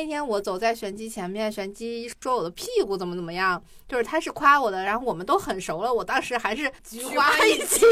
那天我走在玄机前面，玄机说我的屁股怎么怎么样，就是他是夸我的，然后我们都很熟了，我当时还是菊花一起。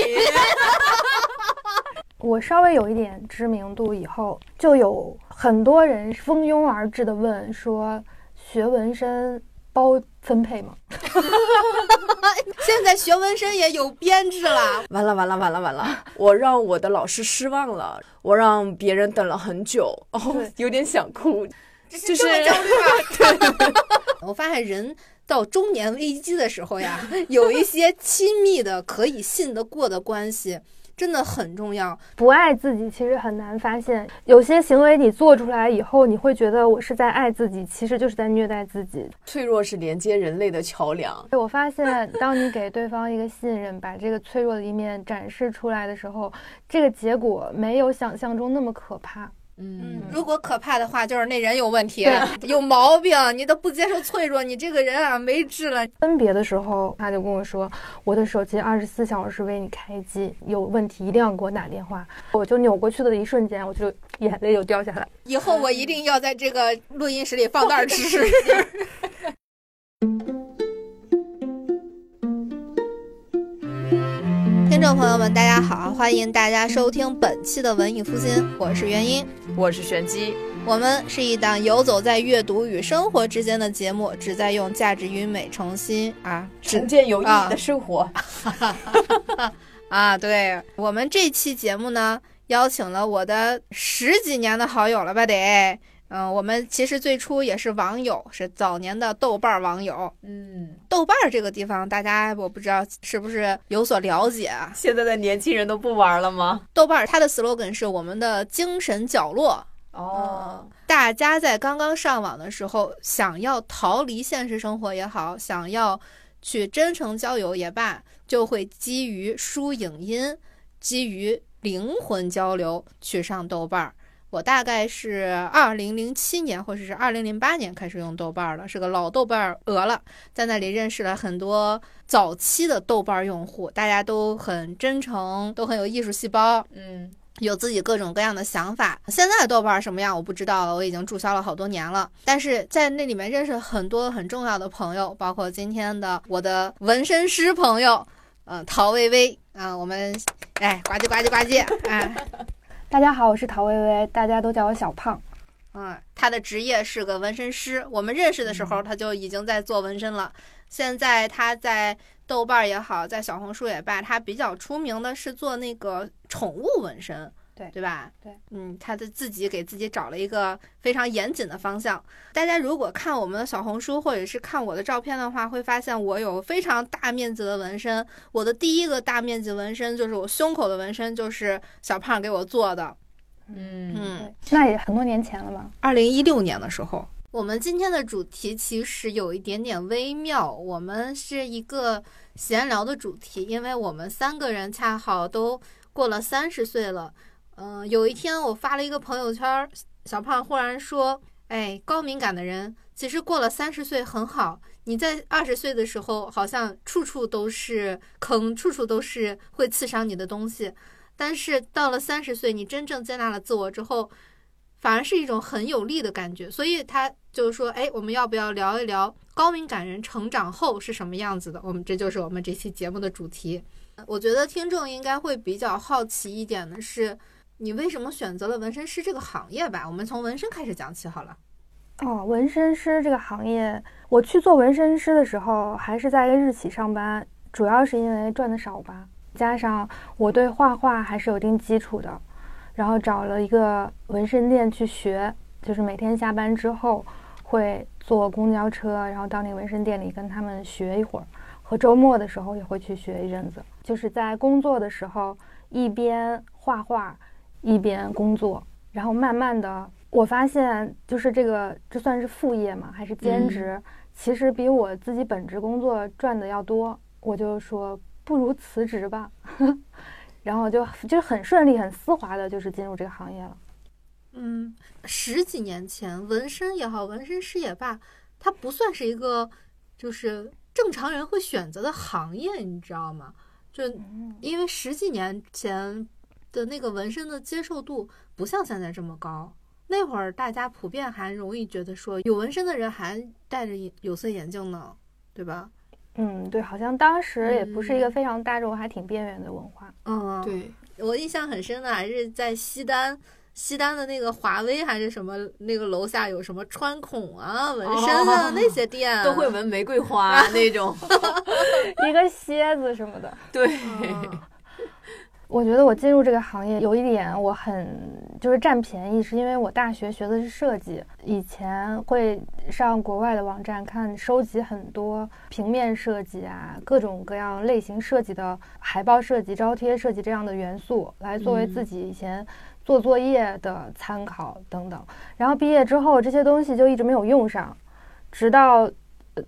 我稍微有一点知名度以后，就有很多人蜂拥而至的问说：“学纹身包分配吗？” 现在学纹身也有编制了，完了完了完了完了！我让我的老师失望了，我让别人等了很久，哦，有点想哭，就是这么焦虑吗？我发现人到中年危机的时候呀，有一些亲密的可以信得过的关系。真的很重要。不爱自己其实很难发现，有些行为你做出来以后，你会觉得我是在爱自己，其实就是在虐待自己。脆弱是连接人类的桥梁。我发现，当你给对方一个信任，把这个脆弱的一面展示出来的时候，这个结果没有想象中那么可怕。嗯，如果可怕的话，就是那人有问题，有毛病，你都不接受脆弱，你这个人啊没治了。分别的时候，他就跟我说，我的手机二十四小时为你开机，有问题一定要给我打电话。我就扭过去的一瞬间，我就眼泪就掉下来。以后我一定要在这个录音室里放袋吃。听众朋友们，大家好，欢迎大家收听本期的文艺复兴，我是元音，我是玄机，我们是一档游走在阅读与生活之间的节目，旨在用价值与美重新啊重建有意义的生活。啊，对我们这期节目呢，邀请了我的十几年的好友了吧？得。嗯，我们其实最初也是网友，是早年的豆瓣网友。嗯，豆瓣这个地方，大家我不知道是不是有所了解啊？现在的年轻人都不玩了吗？豆瓣它的 slogan 是我们的精神角落。哦，大家在刚刚上网的时候，想要逃离现实生活也好，想要去真诚交友也罢，就会基于书影音，基于灵魂交流去上豆瓣。我大概是二零零七年或者是二零零八年开始用豆瓣了，是个老豆瓣儿鹅了，在那里认识了很多早期的豆瓣用户，大家都很真诚，都很有艺术细胞，嗯，有自己各种各样的想法。现在的豆瓣什么样我不知道了，我已经注销了好多年了，但是在那里面认识很多很重要的朋友，包括今天的我的纹身师朋友，嗯，陶薇薇啊，我们哎呱唧呱唧呱唧，哎。大家好，我是陶薇薇，大家都叫我小胖。嗯，他的职业是个纹身师。我们认识的时候，他就已经在做纹身了。现在他在豆瓣也好，在小红书也罢，他比较出名的是做那个宠物纹身。对对吧？对，嗯，他的自己给自己找了一个非常严谨的方向。大家如果看我们的小红书，或者是看我的照片的话，会发现我有非常大面积的纹身。我的第一个大面积纹身就是我胸口的纹身，就是小胖给我做的。嗯嗯，那也很多年前了吧？二零一六年的时候。我们今天的主题其实有一点点微妙，我们是一个闲聊的主题，因为我们三个人恰好都过了三十岁了。嗯，有一天我发了一个朋友圈，小胖忽然说：“哎，高敏感的人其实过了三十岁很好。你在二十岁的时候，好像处处都是坑，处处都是会刺伤你的东西。但是到了三十岁，你真正接纳了自我之后，反而是一种很有利的感觉。所以他就说：哎，我们要不要聊一聊高敏感人成长后是什么样子的？我们这就是我们这期节目的主题。我觉得听众应该会比较好奇一点的是。你为什么选择了纹身师这个行业吧？我们从纹身开始讲起好了。哦，纹身师这个行业，我去做纹身师的时候，还是在一个日企上班，主要是因为赚的少吧，加上我对画画还是有一定基础的，然后找了一个纹身店去学，就是每天下班之后会坐公交车，然后到那个纹身店里跟他们学一会儿，和周末的时候也会去学一阵子，就是在工作的时候一边画画。一边工作，然后慢慢的，我发现就是这个，这算是副业嘛，还是兼职？其实比我自己本职工作赚的要多。我就说不如辞职吧，然后就就很顺利、很丝滑的，就是进入这个行业了。嗯，十几年前，纹身也好，纹身师也罢，它不算是一个就是正常人会选择的行业，你知道吗？就因为十几年前。的那个纹身的接受度不像现在这么高，那会儿大家普遍还容易觉得说有纹身的人还戴着有色眼镜呢，对吧？嗯，对，好像当时也不是一个非常大众，还挺边缘的文化。嗯，对我印象很深的还是在西单。西单的那个华威还是什么，那个楼下有什么穿孔啊、纹身啊那些店，都会纹玫瑰花 那种，一个蝎子什么的。对，我觉得我进入这个行业有一点我很就是占便宜，是因为我大学学的是设计，以前会上国外的网站看收集很多平面设计啊，各种各样类型设计的海报设计、招贴设计这样的元素，来作为自己以前。做作业的参考等等，然后毕业之后这些东西就一直没有用上，直到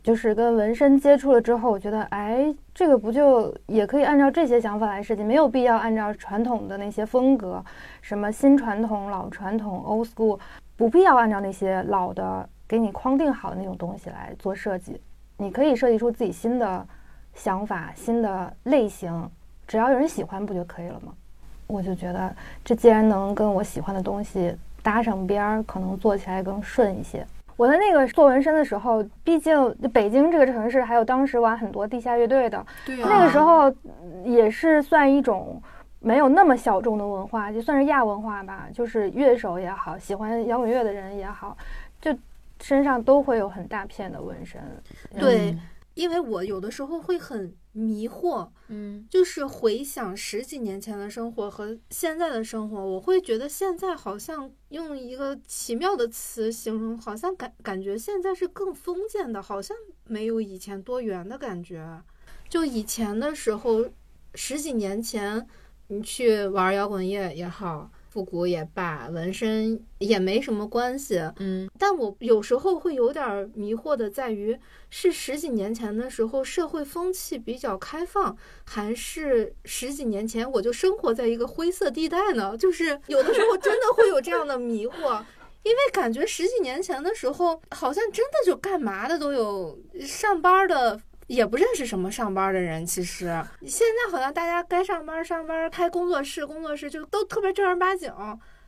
就是跟纹身接触了之后，我觉得哎，这个不就也可以按照这些想法来设计，没有必要按照传统的那些风格，什么新传统、老传统、old school，不必要按照那些老的给你框定好的那种东西来做设计，你可以设计出自己新的想法、新的类型，只要有人喜欢不就可以了吗？我就觉得，这既然能跟我喜欢的东西搭上边儿，可能做起来更顺一些。我的那个做纹身的时候，毕竟北京这个城市，还有当时玩很多地下乐队的，那个时候也是算一种没有那么小众的文化，就算是亚文化吧。就是乐手也好，喜欢摇滚乐的人也好，就身上都会有很大片的纹身。对，因为我有的时候会很。迷惑，嗯，就是回想十几年前的生活和现在的生活，我会觉得现在好像用一个奇妙的词形容，好像感感觉现在是更封建的，好像没有以前多元的感觉。就以前的时候，十几年前，你去玩摇滚乐也好。复古也罢，纹身也没什么关系。嗯，但我有时候会有点迷惑的，在于是十几年前的时候社会风气比较开放，还是十几年前我就生活在一个灰色地带呢？就是有的时候真的会有这样的迷惑，因为感觉十几年前的时候，好像真的就干嘛的都有，上班的。也不认识什么上班的人，其实现在好像大家该上班上班，开工作室工作室就都特别正儿八经。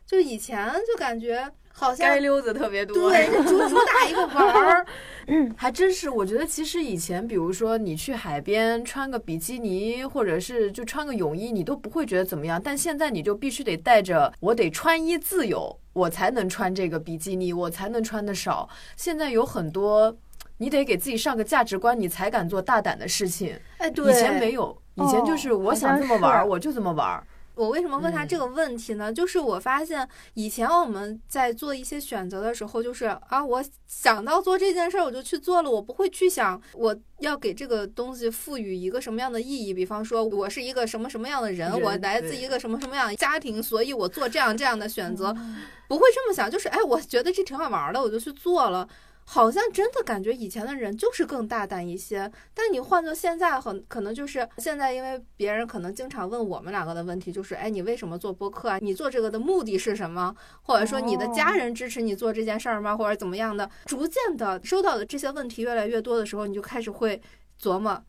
就以前就感觉好像街溜子特别多，对，主主打一个玩儿。嗯，还真是。我觉得其实以前，比如说你去海边穿个比基尼，或者是就穿个泳衣，你都不会觉得怎么样。但现在你就必须得带着，我得穿衣自由，我才能穿这个比基尼，我才能穿的少。现在有很多。你得给自己上个价值观，你才敢做大胆的事情。哎，对，以前没有，以前就是我想这么玩儿，我就这么玩儿。我为什么问他这个问题呢？就是我发现以前我们在做一些选择的时候，就是啊，我想到做这件事儿，我就去做了，我不会去想我要给这个东西赋予一个什么样的意义。比方说，我是一个什么什么样的人，我来自一个什么什么样的家庭，所以我做这样这样的选择，不会这么想。就是哎，我觉得这挺好玩的，我就去做了。好像真的感觉以前的人就是更大胆一些，但你换做现在，很可能就是现在，因为别人可能经常问我们两个的问题，就是哎，你为什么做播客啊？你做这个的目的是什么？或者说你的家人支持你做这件事儿吗？或者怎么样的？逐渐的收到的这些问题越来越多的时候，你就开始会琢磨，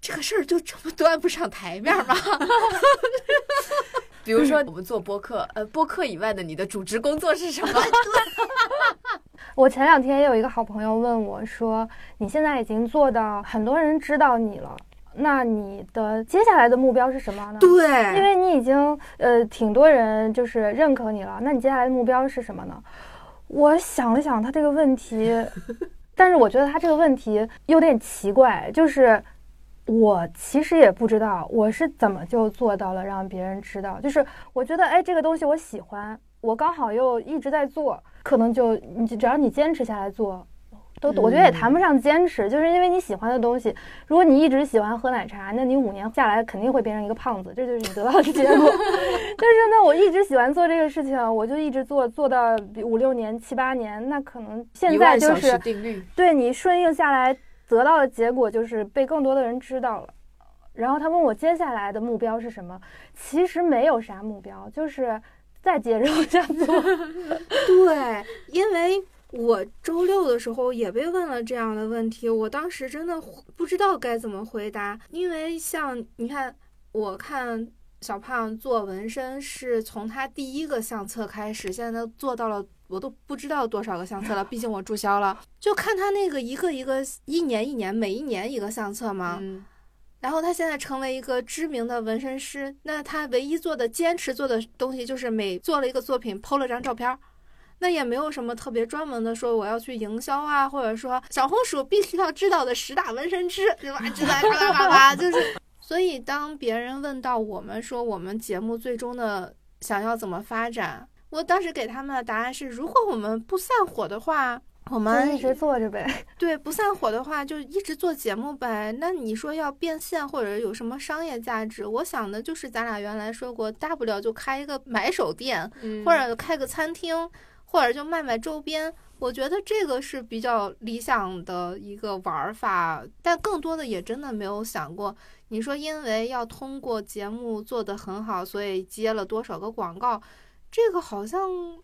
这个事儿就这么端不上台面吗？比如说我们做播客，呃，播客以外的你的主职工作是什么？我前两天也有一个好朋友问我说：“你现在已经做到很多人知道你了，那你的接下来的目标是什么呢？”对，因为你已经呃挺多人就是认可你了，那你接下来的目标是什么呢？我想了想他这个问题，但是我觉得他这个问题有点奇怪，就是我其实也不知道我是怎么就做到了让别人知道，就是我觉得哎这个东西我喜欢。我刚好又一直在做，可能就你只要你坚持下来做，都我觉得也谈不上坚持，就是因为你喜欢的东西。如果你一直喜欢喝奶茶，那你五年下来肯定会变成一个胖子，这就是你得到的结果。但是呢，我一直喜欢做这个事情，我就一直做，做到五六年、七八年，那可能现在就是对你顺应下来得到的结果就是被更多的人知道了。然后他问我接下来的目标是什么，其实没有啥目标，就是。再接着往下做，对，因为我周六的时候也被问了这样的问题，我当时真的不知道该怎么回答。因为像你看，我看小胖做纹身是从他第一个相册开始，现在都做到了我都不知道多少个相册了，毕竟我注销了。就看他那个一个一个，一年一年，每一年一个相册嘛。嗯，然后他现在成为一个知名的纹身师，那他唯一做的坚持做的东西就是每做了一个作品，PO 了张照片儿。那也没有什么特别专门的说我要去营销啊，或者说小红薯必须要知道的十大纹身师，对吧？知道叭叭叭，就是。所以当别人问到我们说我们节目最终的想要怎么发展，我当时给他们的答案是：如果我们不散伙的话，我们一直做着呗。对，不散伙的话就一直做节目呗。那你说要变现或者有什么商业价值？我想的就是咱俩原来说过，大不了就开一个买手店，或者开个餐厅。或者就卖卖周边，我觉得这个是比较理想的一个玩法，但更多的也真的没有想过。你说因为要通过节目做得很好，所以接了多少个广告，这个好像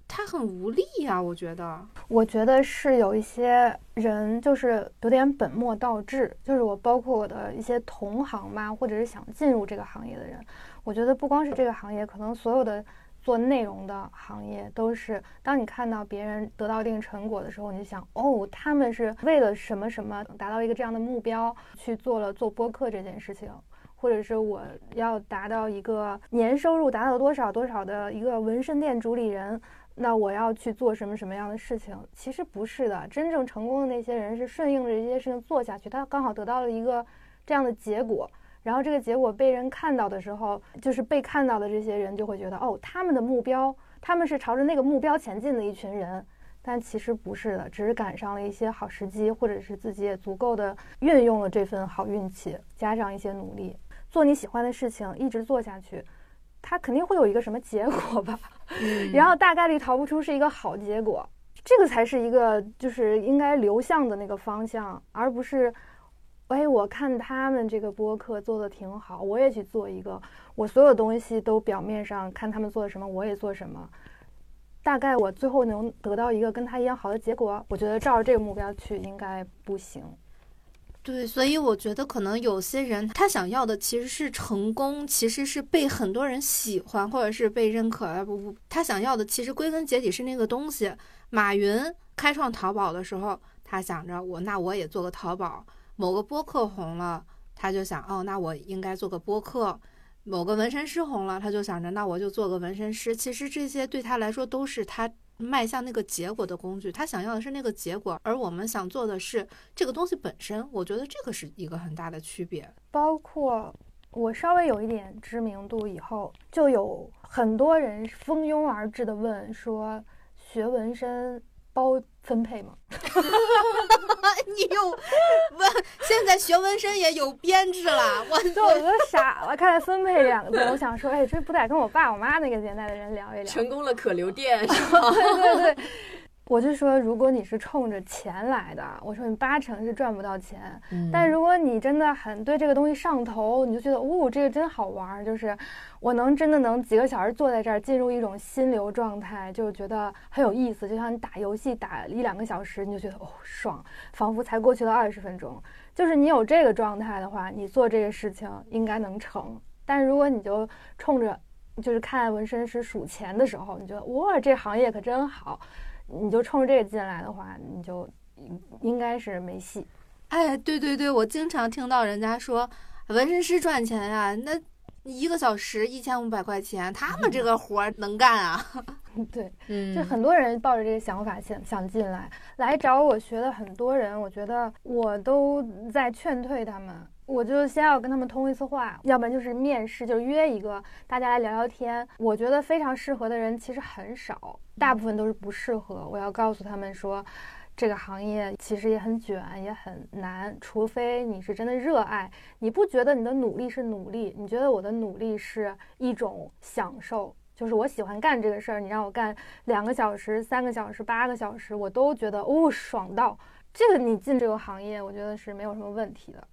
他很无力呀。我觉得，我觉得是有一些人就是有点本末倒置，就是我包括我的一些同行吧，或者是想进入这个行业的人，我觉得不光是这个行业，可能所有的。做内容的行业都是，当你看到别人得到一定成果的时候，你就想，哦，他们是为了什么什么达到一个这样的目标去做了做播客这件事情，或者是我要达到一个年收入达到多少多少的一个纹身店主理人，那我要去做什么什么样的事情？其实不是的，真正成功的那些人是顺应着这些事情做下去，他刚好得到了一个这样的结果。然后这个结果被人看到的时候，就是被看到的这些人就会觉得，哦，他们的目标，他们是朝着那个目标前进的一群人，但其实不是的，只是赶上了一些好时机，或者是自己也足够的运用了这份好运气，加上一些努力，做你喜欢的事情，一直做下去，它肯定会有一个什么结果吧？然后大概率逃不出是一个好结果，这个才是一个就是应该流向的那个方向，而不是。哎，我看他们这个播客做的挺好，我也去做一个。我所有东西都表面上看他们做什么，我也做什么。大概我最后能得到一个跟他一样好的结果，我觉得照着这个目标去应该不行。对，所以我觉得可能有些人他想要的其实是成功，其实是被很多人喜欢或者是被认可。不不，他想要的其实归根结底是那个东西。马云开创淘宝的时候，他想着我那我也做个淘宝。某个播客红了，他就想，哦，那我应该做个播客。某个纹身师红了，他就想着，那我就做个纹身师。其实这些对他来说都是他迈向那个结果的工具。他想要的是那个结果，而我们想做的是这个东西本身。我觉得这个是一个很大的区别。包括我稍微有一点知名度以后，就有很多人蜂拥而至的问说，学纹身。包分配吗？你又问，现在学纹身也有编制了。我都我都傻了，看来“分配”两个字，我想说，哎，这不得跟我爸我妈那个年代的人聊一聊？成功了可留店是吗？对 对对。我就说，如果你是冲着钱来的，我说你八成是赚不到钱。但如果你真的很对这个东西上头，你就觉得，哦，这个真好玩，就是我能真的能几个小时坐在这儿，进入一种心流状态，就觉得很有意思。就像你打游戏打一两个小时，你就觉得哦爽，仿佛才过去了二十分钟。就是你有这个状态的话，你做这个事情应该能成。但如果你就冲着就是看纹身师数钱的时候，你觉得哇，这行业可真好。你就冲着这个进来的话，你就应该是没戏。哎，对对对，我经常听到人家说纹身师赚钱呀，那一个小时一千五百块钱，他们这个活儿能干啊？对，嗯，就很多人抱着这个想法想想进来，来找我学的很多人，我觉得我都在劝退他们。我就先要跟他们通一次话，要不然就是面试，就约一个大家来聊聊天。我觉得非常适合的人其实很少，大部分都是不适合。我要告诉他们说，这个行业其实也很卷，也很难。除非你是真的热爱，你不觉得你的努力是努力，你觉得我的努力是一种享受，就是我喜欢干这个事儿。你让我干两个小时、三个小时、八个小时，我都觉得哦爽到。这个你进这个行业，我觉得是没有什么问题的。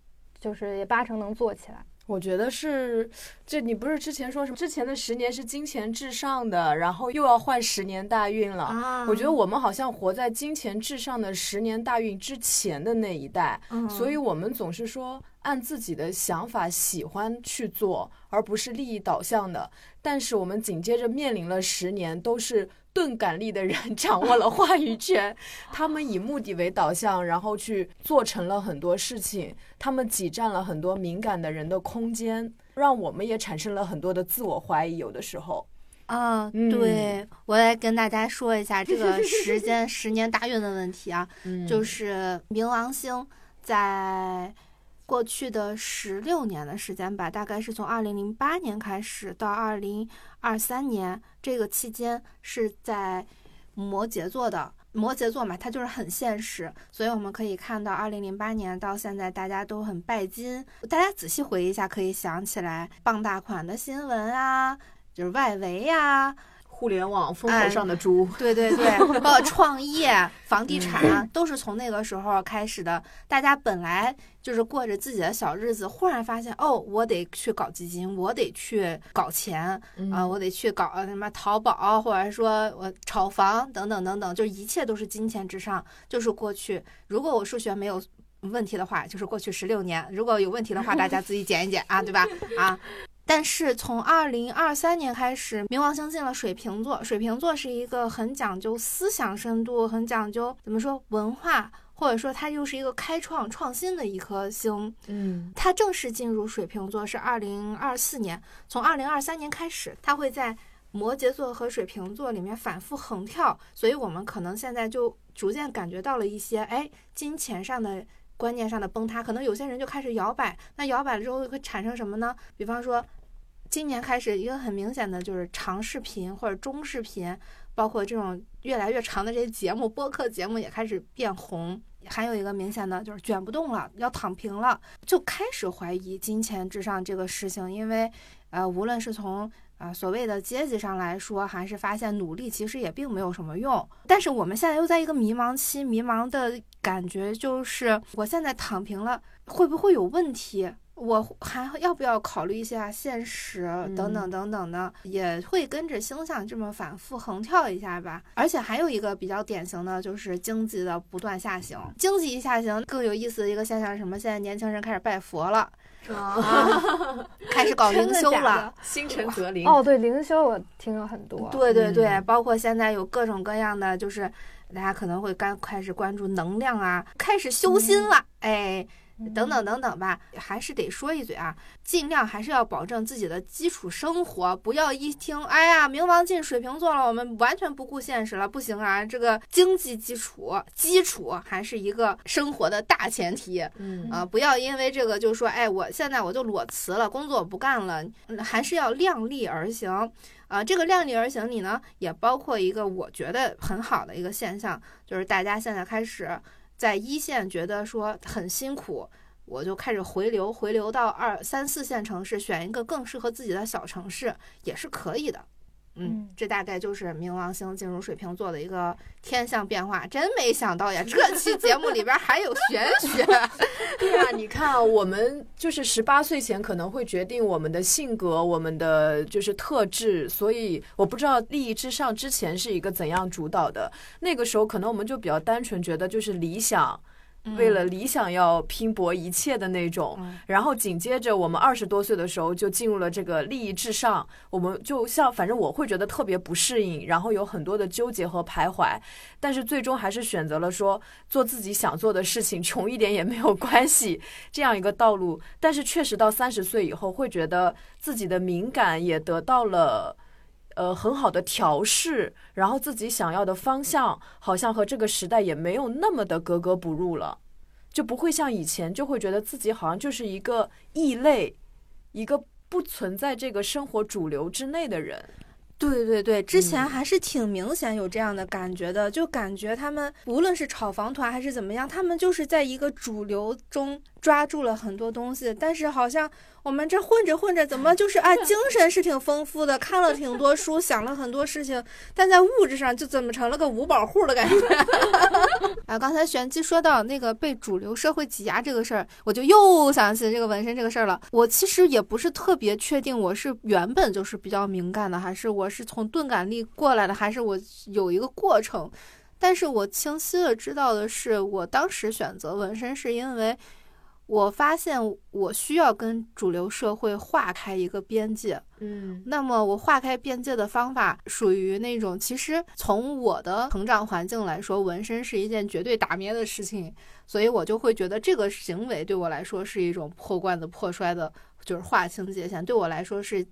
就是也八成能做起来，我觉得是，这你不是之前说什么之前的十年是金钱至上的，然后又要换十年大运了啊？我觉得我们好像活在金钱至上的十年大运之前的那一代，所以我们总是说按自己的想法喜欢去做，而不是利益导向的。但是我们紧接着面临了十年都是钝感力的人掌握了话语权，他们以目的为导向，然后去做成了很多事情，他们挤占了很多敏感的人的空间，让我们也产生了很多的自我怀疑。有的时候，啊，对我来跟大家说一下这个时间十年大运的问题啊，就是冥王星在。过去的十六年的时间吧，大概是从二零零八年开始到二零二三年这个期间，是在摩羯座的。摩羯座嘛，它就是很现实，所以我们可以看到二零零八年到现在，大家都很拜金。大家仔细回忆一下，可以想起来傍大款的新闻啊，就是外围呀。互联网风口上的猪，对对对，包括创业、房地产，都是从那个时候开始的。大家本来就是过着自己的小日子，忽然发现，哦，我得去搞基金，我得去搞钱啊，我得去搞什么淘宝，或者说我炒房等等等等，就一切都是金钱至上。就是过去，如果我数学没有问题的话，就是过去十六年；如果有问题的话，大家自己 减一减啊，对吧？啊。但是从二零二三年开始，冥王星进了水瓶座。水瓶座是一个很讲究思想深度、很讲究怎么说文化，或者说它又是一个开创创新的一颗星。嗯，它正式进入水瓶座是二零二四年。从二零二三年开始，它会在摩羯座和水瓶座里面反复横跳，所以我们可能现在就逐渐感觉到了一些哎金钱上的。观念上的崩塌，可能有些人就开始摇摆。那摇摆了之后会产生什么呢？比方说，今年开始一个很明显的就是长视频或者中视频，包括这种越来越长的这些节目，播客节目也开始变红。还有一个明显的就是卷不动了，要躺平了，就开始怀疑金钱至上这个事情。因为，呃，无论是从啊，所谓的阶级上来说，还是发现努力其实也并没有什么用。但是我们现在又在一个迷茫期，迷茫的感觉就是，我现在躺平了，会不会有问题？我还要不要考虑一下现实等等等等的？也会跟着星象这么反复横跳一下吧。而且还有一个比较典型的就是经济的不断下行。经济一下行，更有意思的一个现象是什么？现在年轻人开始拜佛了。啊，开始搞灵修了，心诚则灵。哦，对，灵修我听了很多。对对对，包括现在有各种各样的，就是大家可能会刚开始关注能量啊，开始修心了，哎。等等等等吧，还是得说一嘴啊，尽量还是要保证自己的基础生活，不要一听，哎呀，冥王进水瓶座了，我们完全不顾现实了，不行啊！这个经济基础，基础还是一个生活的大前提，嗯啊，不要因为这个就说，哎，我现在我就裸辞了，工作不干了，还是要量力而行啊。这个量力而行里呢，也包括一个我觉得很好的一个现象，就是大家现在开始。在一线觉得说很辛苦，我就开始回流，回流到二三四线城市，选一个更适合自己的小城市也是可以的。嗯，这大概就是冥王星进入水瓶座的一个天象变化。真没想到呀，这 期节目里边还有玄学。对啊，你看，我们就是十八岁前可能会决定我们的性格，我们的就是特质。所以我不知道利益至上之前是一个怎样主导的。那个时候可能我们就比较单纯，觉得就是理想。为了理想要拼搏一切的那种，然后紧接着我们二十多岁的时候就进入了这个利益至上，我们就像反正我会觉得特别不适应，然后有很多的纠结和徘徊，但是最终还是选择了说做自己想做的事情，穷一点也没有关系这样一个道路。但是确实到三十岁以后，会觉得自己的敏感也得到了。呃，很好的调试，然后自己想要的方向，好像和这个时代也没有那么的格格不入了，就不会像以前，就会觉得自己好像就是一个异类，一个不存在这个生活主流之内的人。对对对，之前还是挺明显有这样的感觉的，就感觉他们无论是炒房团还是怎么样，他们就是在一个主流中抓住了很多东西，但是好像。我们这混着混着，怎么就是啊？精神是挺丰富的，看了挺多书，想了很多事情，但在物质上就怎么成了个五保户的感觉？啊，刚才玄机说到那个被主流社会挤压这个事儿，我就又想起这个纹身这个事儿了。我其实也不是特别确定，我是原本就是比较敏感的，还是我是从钝感力过来的，还是我有一个过程。但是我清晰的知道的是，我当时选择纹身是因为。我发现我需要跟主流社会划开一个边界。嗯，那么我划开边界的方法属于那种，其实从我的成长环境来说，纹身是一件绝对打咩的事情，所以我就会觉得这个行为对我来说是一种破罐子破摔的，就是划清界限，对我来说是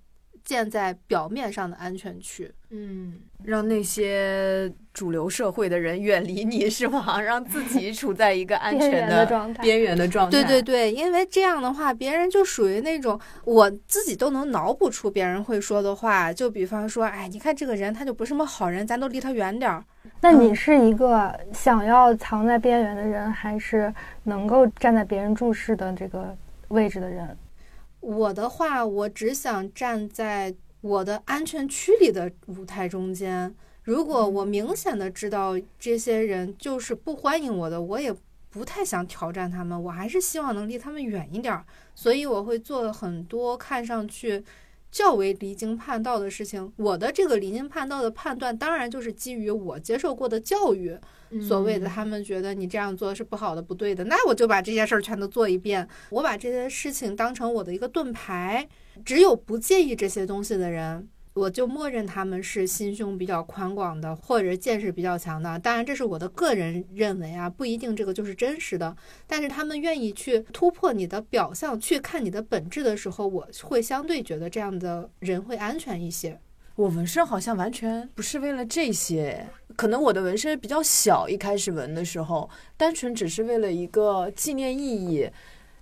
建在表面上的安全区。嗯，让那些主流社会的人远离你是吗？让自己处在一个安全的状态边缘的状态。对对对，因为这样的话，别人就属于那种我自己都能脑补出别人会说的话，就比方说，哎，你看这个人他就不是什么好人，咱都离他远点儿。那你是一个想要藏在边缘的人，还是能够站在别人注视的这个位置的人？我的话，我只想站在我的安全区里的舞台中间。如果我明显的知道这些人就是不欢迎我的，我也不太想挑战他们，我还是希望能离他们远一点儿。所以我会做很多看上去较为离经叛道的事情。我的这个离经叛道的判断，当然就是基于我接受过的教育。所谓的他们觉得你这样做是不好的、不对的，那我就把这些事儿全都做一遍。我把这些事情当成我的一个盾牌，只有不介意这些东西的人，我就默认他们是心胸比较宽广的，或者见识比较强的。当然，这是我的个人认为啊，不一定这个就是真实的。但是他们愿意去突破你的表象，去看你的本质的时候，我会相对觉得这样的人会安全一些。我纹身好像完全不是为了这些，可能我的纹身比较小，一开始纹的时候，单纯只是为了一个纪念意义。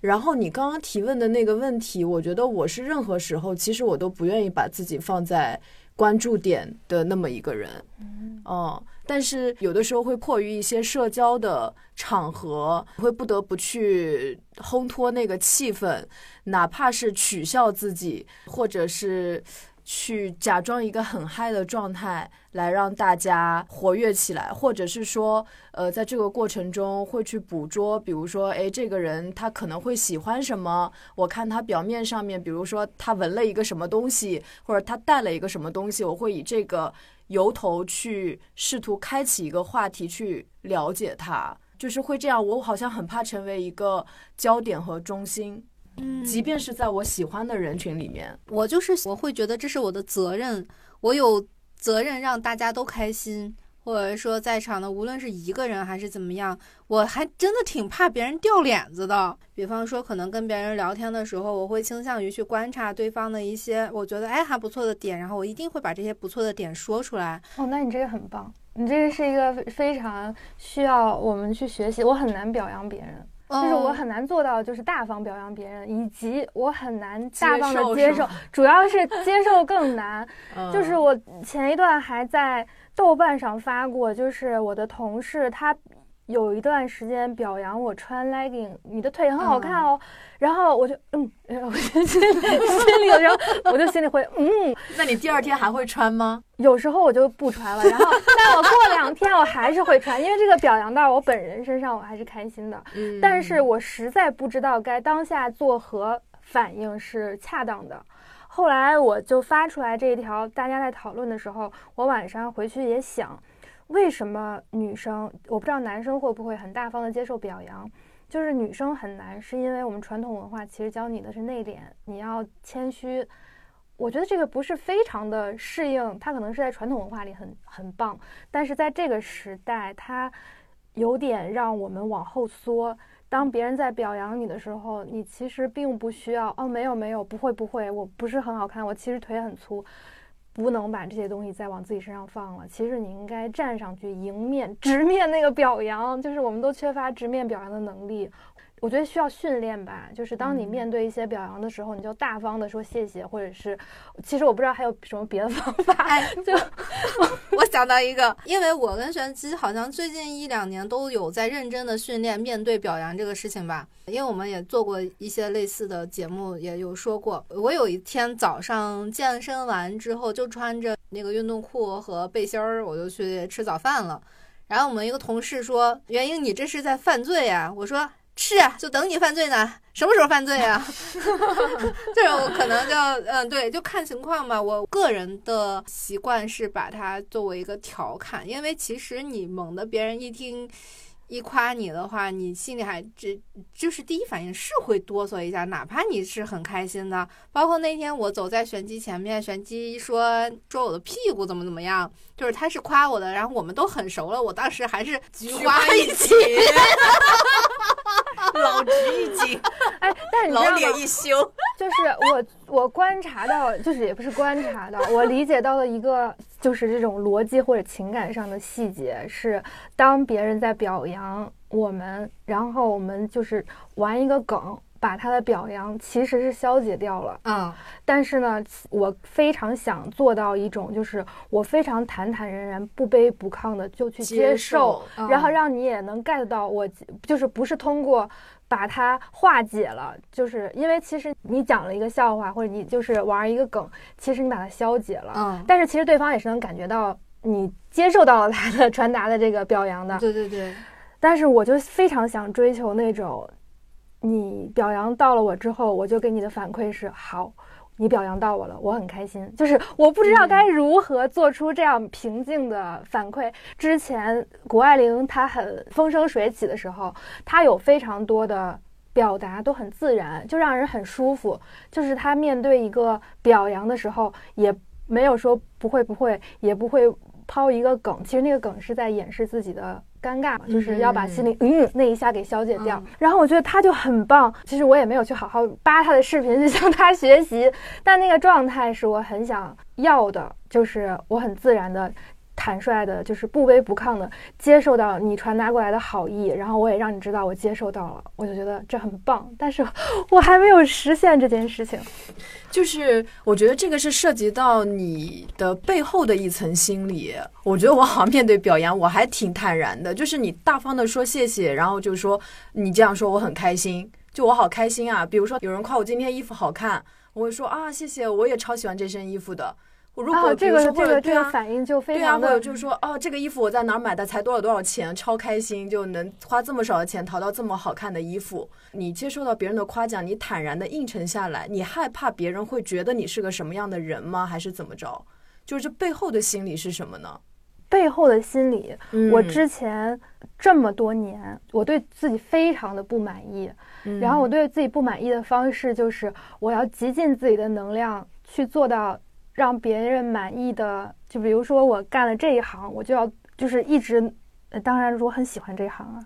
然后你刚刚提问的那个问题，我觉得我是任何时候，其实我都不愿意把自己放在关注点的那么一个人。嗯，但是有的时候会迫于一些社交的场合，会不得不去烘托那个气氛，哪怕是取笑自己，或者是。去假装一个很嗨的状态，来让大家活跃起来，或者是说，呃，在这个过程中会去捕捉，比如说，哎，这个人他可能会喜欢什么？我看他表面上面，比如说他纹了一个什么东西，或者他带了一个什么东西，我会以这个由头去试图开启一个话题，去了解他，就是会这样。我好像很怕成为一个焦点和中心。嗯即便是在我喜欢的人群里面，我就是我会觉得这是我的责任，我有责任让大家都开心，或者说在场的无论是一个人还是怎么样，我还真的挺怕别人掉脸子的。比方说，可能跟别人聊天的时候，我会倾向于去观察对方的一些我觉得哎还不错的点，然后我一定会把这些不错的点说出来。哦，那你这个很棒，你这个是一个非常需要我们去学习。我很难表扬别人。就是我很难做到，就是大方表扬别人，以及我很难大方的接受，主要是接受更难。就是我前一段还在豆瓣上发过，就是我的同事他有一段时间表扬我穿 legging，你的腿很好看哦。然后我就嗯，我就心里心里有时候我就心里会嗯。那你第二天还会穿吗？有时候我就不穿了，然后但我过两天我还是会穿，因为这个表扬到我本人身上，我还是开心的。嗯，但是我实在不知道该当下作何反应是恰当的。后来我就发出来这一条，大家在讨论的时候，我晚上回去也想，为什么女生，我不知道男生会不会很大方的接受表扬，就是女生很难，是因为我们传统文化其实教你的是内敛，你要谦虚。我觉得这个不是非常的适应，它可能是在传统文化里很很棒，但是在这个时代，它有点让我们往后缩。当别人在表扬你的时候，你其实并不需要哦，没有没有，不会不会，我不是很好看，我其实腿很粗，不能把这些东西再往自己身上放了。其实你应该站上去迎面直面那个表扬，就是我们都缺乏直面表扬的能力。我觉得需要训练吧，就是当你面对一些表扬的时候，你就大方的说谢谢，或者是，其实我不知道还有什么别的方法。哎，就我想到一个，因为我跟玄机好像最近一两年都有在认真的训练面对表扬这个事情吧，因为我们也做过一些类似的节目，也有说过。我有一天早上健身完之后，就穿着那个运动裤和背心儿，我就去吃早饭了。然后我们一个同事说：“袁英，你这是在犯罪呀？”我说。是啊，就等你犯罪呢，什么时候犯罪啊？这种可能就嗯，对，就看情况吧。我个人的习惯是把它作为一个调侃，因为其实你猛的，别人一听一夸你的话，你心里还这就是第一反应是会哆嗦一下，哪怕你是很开心的。包括那天我走在玄机前面，玄机说说我的屁股怎么怎么样，就是他是夸我的，然后我们都很熟了，我当时还是菊花一紧，老直一 紧，哎，但是你知道吗？老脸一羞，就是我 我观察到，就是也不是观察到，我理解到了一个就是这种逻辑或者情感上的细节是，当别人在表扬我们，然后我们就是玩一个梗，把他的表扬其实是消解掉了。嗯。但是呢，我非常想做到一种，就是我非常坦坦然然、不卑不亢的就去接受，嗯然后让你也能 get 到我，就是不是通过把它化解了，就是因为其实你讲了一个笑话，或者你就是玩一个梗，其实你把它消解了，嗯，但是其实对方也是能感觉到你接受到了他的传达的这个表扬的，对对对，但是我就非常想追求那种，你表扬到了我之后，我就给你的反馈是好，你表扬到我了，我很开心。就是我不知道该如何做出这样平静的反馈。之前谷爱凌她很风生水起的时候，她有非常多的表达都很自然，就让人很舒服。就是她面对一个表扬的时候，也没有说不会不会，也不会抛一个梗，其实那个梗是在掩饰自己的尴尬，就是要把心里嗯那一下给消解掉。嗯然后我觉得他就很棒，其实我也没有去好好扒他的视频去向他学习，但那个状态是我很想要的，就是我很自然的。坦率的，就是不卑不亢的接受到你传达过来的好意，然后我也让你知道我接受到了，我就觉得这很棒。但是 我还没有实现这件事情。就是我觉得这个是涉及到你的背后的一层心理。我觉得我好像面对表扬我还挺坦然的，就是你大方的说谢谢，然后就说你这样说我很开心，就我好开心啊。比如说有人夸我今天衣服好看，我会说啊谢谢，我也超喜欢这身衣服的。我如果这个这个这个反应就非对啊，常的就是说，哦，这个衣服我在哪儿买的，才多少多少钱，超开心，就能花这么少的钱淘到这么好看的衣服。你接受到别人的夸奖，你坦然的应承下来，你害怕别人会觉得你是个什么样的人吗？还是怎么着？就是这背后的心理是什么呢？背后的心理。嗯我之前这么多年，我对自己非常的不满意，嗯然后我对自己不满意的方式就是，我要极尽自己的能量去做到让别人满意的。就比如说我干了这一行，我就要就是一直，当然我很喜欢这一行啊，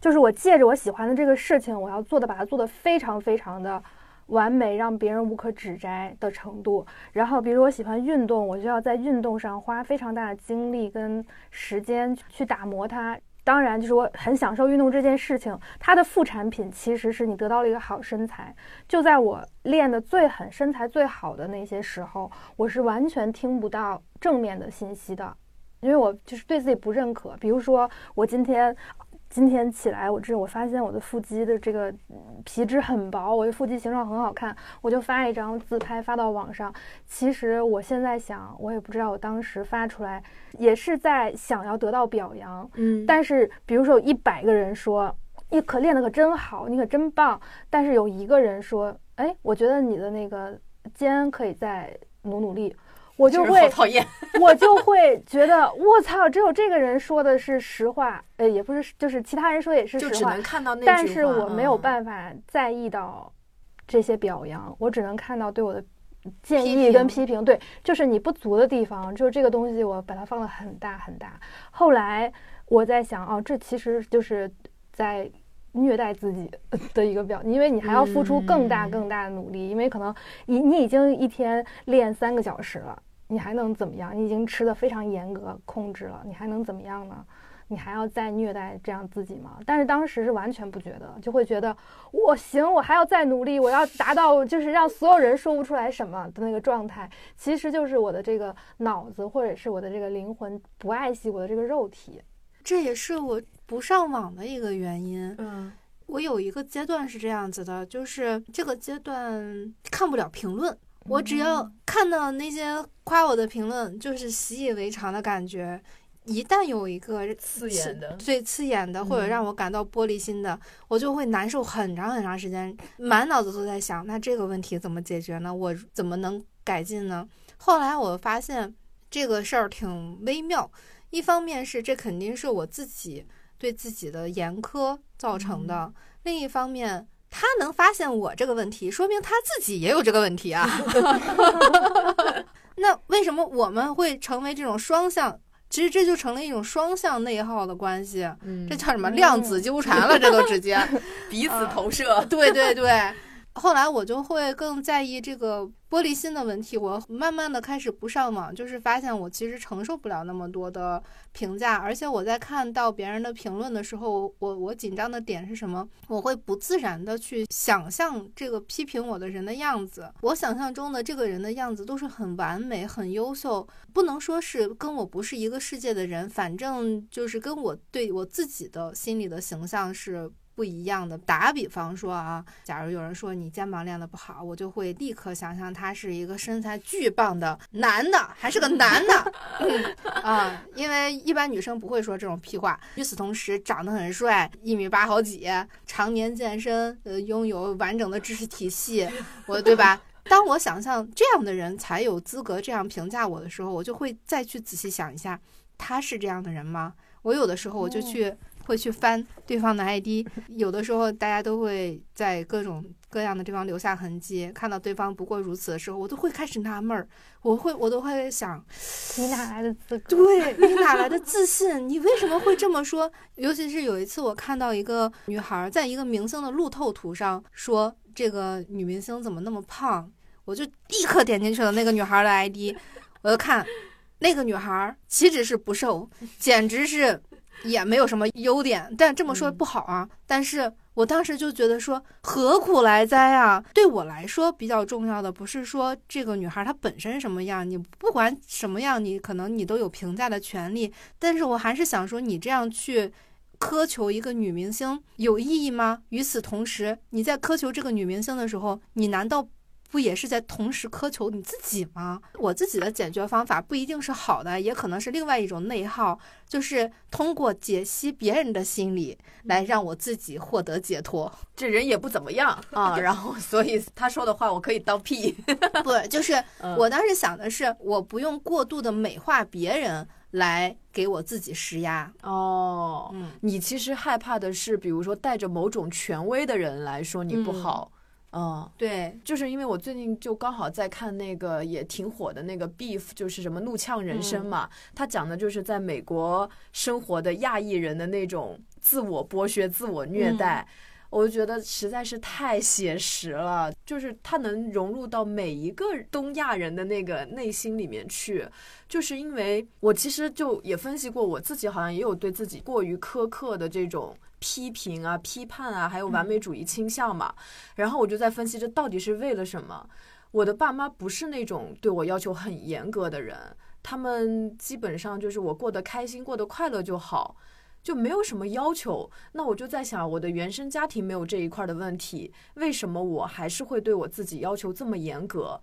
就是我借着我喜欢的这个事情，我要做的把它做得非常非常的。完美让别人无可指摘的程度，然后比如我喜欢运动，我就要在运动上花非常大的精力跟时间去打磨它。当然，就是我很享受运动这件事情，它的副产品其实是你得到了一个好身材。就在我练得最狠、身材最好的那些时候，我是完全听不到正面的信息的，因为我就是对自己不认可。比如说，我今天。今天起来，我这我发现我的腹肌的这个嗯皮质很薄，我的腹肌形状很好看，我就发一张自拍发到网上。其实我现在想，我也不知道我当时发出来也是在想要得到表扬，嗯。但是比如说有一百个人说你可练得可真好，你可真棒，但是有一个人说，哎，我觉得你的那个肩可以再努努力，我就会讨厌。我就会觉得我操，只有这个人说的是实话，呃，也不是，就是其他人说也是实话就只能，看到那句话，但是我没有嗯办法在意到这些表扬，我只能看到对我的建议跟评批评。对，就是你不足的地方，就是这个东西我把它放的很大很大。后来我在想，哦，这其实就是在。虐待自己 的一个表，因为你还要付出更大嗯更大的努力，因为可能你你已经一天练三个小时了，你还能怎么样？你已经吃的非常严格控制了，你还能怎么样呢？你还要再虐待这样自己吗？但是当时是完全不觉得，就会觉得我行，我还要再努力，我要达到就是让所有人说不出来什么的那个状态。其实就是我的这个脑子或者是我的这个灵魂不爱惜我的这个肉体。这也是我不上网的一个原因。嗯我有一个阶段是这样子的，就是这个阶段看不了评论，我只要看到那些夸我的评论，就是习以为常的感觉。一旦有一个刺眼的最刺眼的，或者嗯让我感到玻璃心的，我就会难受很长很长时间，满脑子都在想，那这个问题怎么解决呢？我怎么能改进呢？后来我发现这个事儿挺微妙，一方面是这肯定是我自己对自己的严苛造成的。另一方面，他能发现我这个问题，说明他自己也有这个问题啊。那为什么我们会成为这种双向？其实这就成了一种双向内耗的关系，这叫什么量子纠缠了？这都直接 彼此投射。对对对。后来我就会更在意这个玻璃心的问题，我慢慢的开始不上网，就是发现我其实承受不了那么多的评价，而且我在看到别人的评论的时候，我我紧张的点是什么？我会不自然的去想象这个批评我的人的样子，我想象中的这个人的样子都是很完美、很优秀，不能说是跟我不是一个世界的人，反正就是跟我对我自己的心里的形象是。不一样的。打个比方说啊，假如有人说你肩膀练得不好，我就会立刻想象他是一个身材巨棒的男的，还是个男的 啊，因为一般女生不会说这种屁话。与此同时，长得很帅，一米八好几，常年健身，呃，拥有完整的知识体系，我对吧？当我想象这样的人才有资格这样评价我的时候，我就会再去仔细想一下，他是这样的人吗？我有的时候我就去。会去翻对方的 ID，有的时候大家都会在各种各样的地方留下痕迹。看到对方不过如此的时候，我都会开始纳闷儿，我会我都会想，你哪来的资格？对你哪来的自信？你为什么会这么说？尤其是有一次，我看到一个女孩在一个明星的路透图上说这个女明星怎么那么胖，我就立刻点进去了那个女孩的 ID，我就看那个女孩岂止是不瘦，简直是。也没有什么优点，但这么说不好啊。但是我当时就觉得说，何苦来哉啊？对我来说比较重要的不是说这个女孩她本身什么样，你不管什么样，你可能你都有评价的权利。但是我还是想说，你这样去苛求一个女明星有意义吗？与此同时，你在苛求这个女明星的时候，你难道？不也是在同时苛求你自己吗？我自己的解决方法不一定是好的，也可能是另外一种内耗，就是通过解析别人的心理来让我自己获得解脱。这人也不怎么样啊，然后所以他说的话我可以当屁。不，就是我当时想的是，我不用过度的美化别人来给我自己施压。哦，嗯，你其实害怕的是，比如说带着某种权威的人来说你不好。嗯，对，就是因为我最近就刚好在看那个也挺火的那个《Beef》，就是什么怒呛人生嘛。他讲的就是在美国生活的亚裔人的那种自我剥削、自我虐待，我就觉得实在是太写实了。就是他能融入到每一个东亚人的那个内心里面去，就是因为我其实就也分析过，我自己好像也有对自己过于苛刻的这种。批评啊，批判啊，还有完美主义倾向嘛，然后我就在分析这到底是为了什么。我的爸妈不是那种对我要求很严格的人，他们基本上就是我过得开心、过得快乐就好，就没有什么要求。那我就在想，我的原生家庭没有这一块的问题，为什么我还是会对我自己要求这么严格？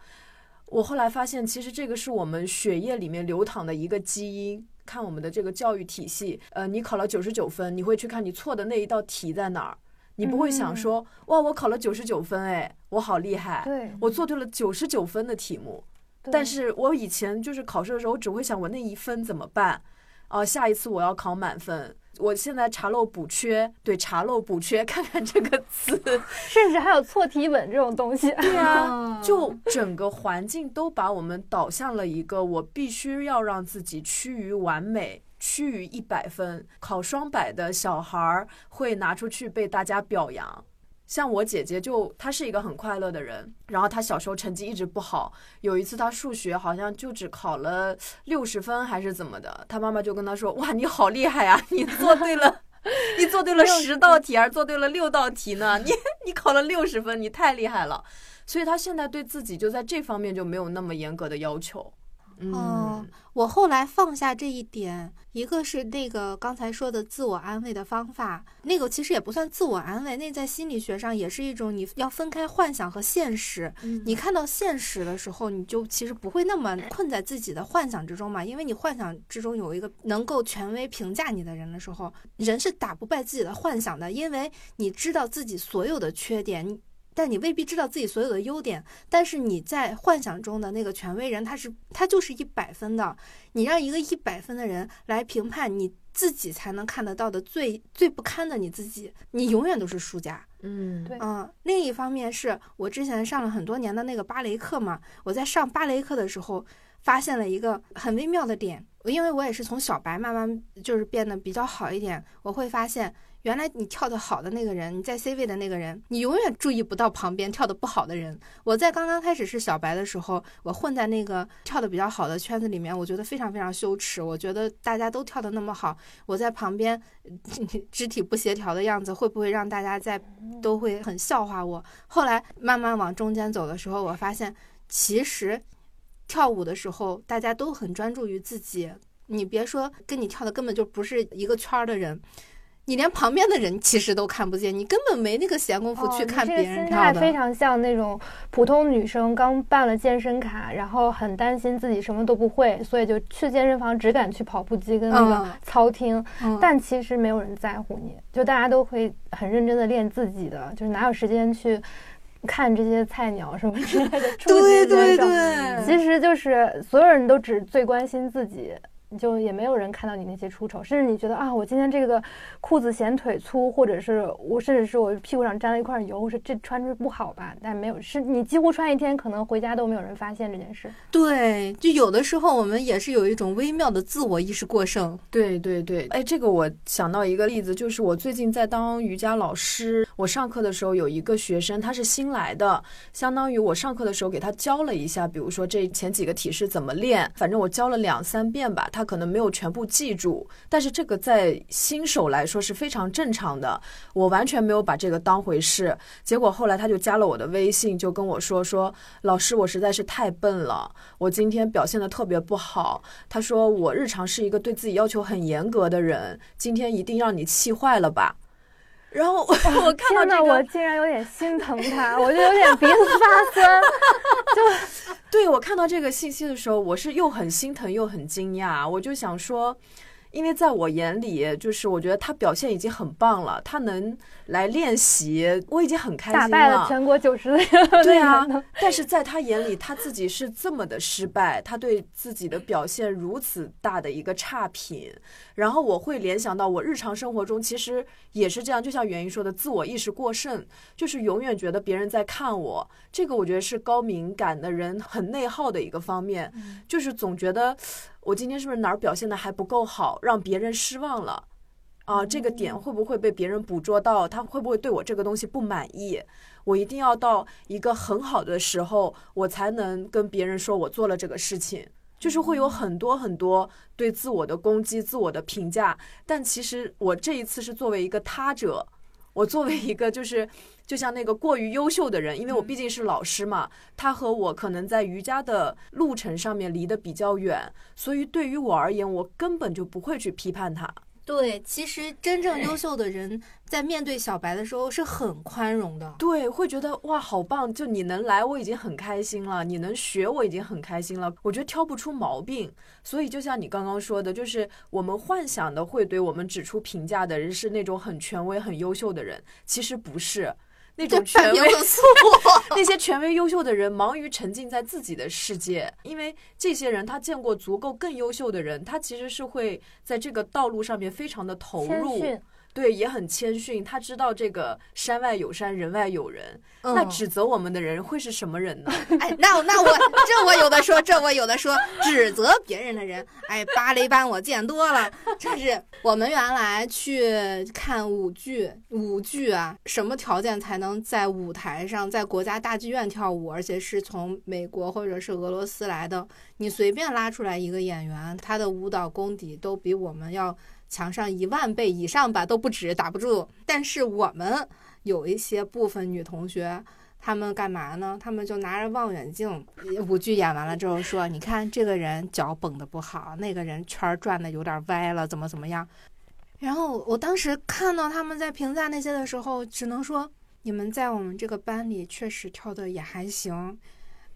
我后来发现，其实这个是我们血液里面流淌的一个基因。看我们的这个教育体系，呃，你考了九十九分，你会去看你错的那一道题在哪儿，你不会想说，哇，我考了九十九分，哎，我好厉害，对我做对了九十九分的题目。但是我以前就是考试的时候，我只会想我那一分怎么办，啊，下一次我要考满分。我现在查漏补缺，对查漏补缺，看看这个词，甚至还有错题本这种东西。对啊，就整个环境都把我们导向了一个，我必须要让自己趋于完美，趋于一百分，考双百的小孩儿会拿出去被大家表扬。像我姐姐就她是一个很快乐的人，然后她小时候成绩一直不好，有一次她数学好像就只考了六十分还是怎么的，她妈妈就跟她说：“哇，你好厉害啊，你做对了，你做对了十道题，而做对了六道题呢，你你考了六十分，你太厉害了。”所以她现在对自己就在这方面就没有那么严格的要求。嗯，我后来放下这一点，一个是那个刚才说的自我安慰的方法，那个其实也不算自我安慰，那在心理学上也是一种你要分开幻想和现实。你看到现实的时候，你就其实不会那么困在自己的幻想之中嘛，因为你幻想之中有一个能够权威评价你的人的时候，人是打不败自己的幻想的，因为你知道自己所有的缺点。但你未必知道自己所有的优点。但是你在幻想中的那个权威人，他是他就是一百分的。你让一个一百分的人来评判你自己才能看得到的最最不堪的你自己，你永远都是输家。嗯，对嗯，另一方面是我之前上了很多年的那个芭蕾课嘛，我在上芭蕾课的时候发现了一个很微妙的点，因为我也是从小白慢慢就是变得比较好一点，我会发现。原来你跳得好的那个人，你在 C 位的那个人，你永远注意不到旁边跳得不好的人。我在刚刚开始是小白的时候，我混在那个跳得比较好的圈子里面，我觉得非常非常羞耻。我觉得大家都跳得那么好，我在旁边 肢体不协调的样子，会不会让大家在都会很笑话我？后来慢慢往中间走的时候，我发现其实跳舞的时候大家都很专注于自己。你别说跟你跳的根本就不是一个圈儿的人。你连旁边的人其实都看不见，你根本没那个闲工夫去看别人跳的。非常像那种普通女生刚办了健身卡，然后很担心自己什么都不会，所以就去健身房只敢去跑步机跟那个操厅。但其实没有人在乎你，就大家都会很认真的练自己的，就是哪有时间去看这些菜鸟什么之类的初级选手？其实就是所有人都只最关心自己。就也没有人看到你那些出丑，甚至你觉得啊，我今天这个裤子显腿粗，或者是我，甚至是我屁股上沾了一块油，是这穿着不好吧？但没有，是你几乎穿一天，可能回家都没有人发现这件事。对，就有的时候我们也是有一种微妙的自我意识过剩。对对对，哎，这个我想到一个例子，就是我最近在当瑜伽老师，我上课的时候有一个学生，他是新来的，相当于我上课的时候给他教了一下，比如说这前几个体式怎么练，反正我教了两三遍吧，他。可能没有全部记住，但是这个在新手来说是非常正常的。我完全没有把这个当回事，结果后来他就加了我的微信，就跟我说说：“老师，我实在是太笨了，我今天表现的特别不好。”他说：“我日常是一个对自己要求很严格的人，今天一定让你气坏了吧？”然后我 看到这个，我竟然有点心疼他，我就有点鼻子发酸，就。对我看到这个信息的时候，我是又很心疼又很惊讶。我就想说，因为在我眼里，就是我觉得他表现已经很棒了，他能来练习，我已经很开心了。打败了全国九十的人，对啊。但是在他眼里，他自己是这么的失败，他对自己的表现如此大的一个差评。然后我会联想到，我日常生活中其实也是这样，就像袁一说的，自我意识过剩，就是永远觉得别人在看我。这个我觉得是高敏感的人很内耗的一个方面，就是总觉得我今天是不是哪儿表现的还不够好，让别人失望了啊？这个点会不会被别人捕捉到？他会不会对我这个东西不满意？我一定要到一个很好的时候，我才能跟别人说我做了这个事情。就是会有很多很多对自我的攻击、自我的评价，但其实我这一次是作为一个他者，我作为一个就是就像那个过于优秀的人，因为我毕竟是老师嘛，他和我可能在瑜伽的路程上面离得比较远，所以对于我而言，我根本就不会去批判他。对，其实真正优秀的人在面对小白的时候是很宽容的。对，会觉得哇，好棒！就你能来，我已经很开心了；你能学，我已经很开心了。我觉得挑不出毛病。所以，就像你刚刚说的，就是我们幻想的会对我们指出评价的人是那种很权威、很优秀的人，其实不是。那种权威，那些权威优秀的人忙于沉浸在自己的世界，因为这些人他见过足够更优秀的人，他其实是会在这个道路上面非常的投入。对，也很谦逊。他知道这个山外有山，人外有人。那指责我们的人会是什么人呢？哎，那那我这我有的说，这我有的说。指责别人的人，哎，芭蕾班我见多了。这是我们原来去看舞剧，舞剧啊，什么条件才能在舞台上，在国家大剧院跳舞，而且是从美国或者是俄罗斯来的？你随便拉出来一个演员，他的舞蹈功底都比我们要。强上一万倍以上吧都不止，打不住。但是我们有一些部分女同学，她们干嘛呢？她们就拿着望远镜，舞剧演完了之后说：“你看这个人脚绷得不好，那个人圈转的有点歪了，怎么怎么样。”然后我当时看到他们在评价那些的时候，只能说：“你们在我们这个班里确实跳的也还行。”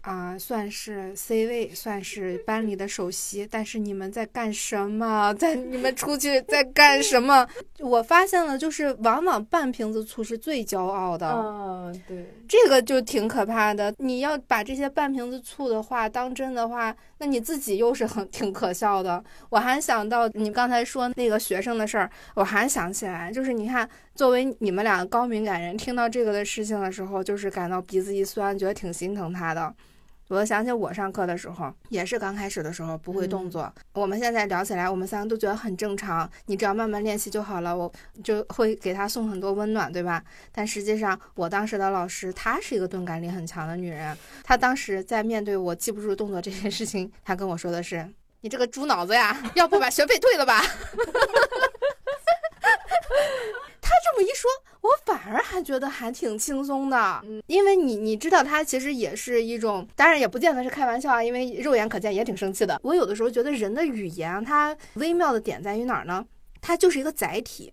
啊，算是 C 位，算是班里的首席，但是你们在干什么？在你们出去在干什么？我发现了，就是往往半瓶子醋是最骄傲的。啊，对，这个就挺可怕的。你要把这些半瓶子醋的话当真的话，那你自己又是很 挺可笑的。我还想到你刚才说那个学生的事儿，我还想起来，就是你看，作为你们两个高敏感人，听到这个的事情的时候，就是感到鼻子一酸，觉得挺心疼他的。我想起我上课的时候，也是刚开始的时候不会动作。我们现在聊起来，我们三个都觉得很正常，你只要慢慢练习就好了。我就会给他送很多温暖，对吧？但实际上，我当时的老师她是一个钝感力很强的女人，她当时在面对我记不住动作这件事情，她跟我说的是：“你这个猪脑子呀，要不把学费退了吧？” 他这么一说，我反而还觉得还挺轻松的，嗯，因为你你知道，他其实也是一种，当然也不见得是开玩笑啊，因为肉眼可见也挺生气的。我有的时候觉得人的语言，它微妙的点在于哪儿呢？它就是一个载体，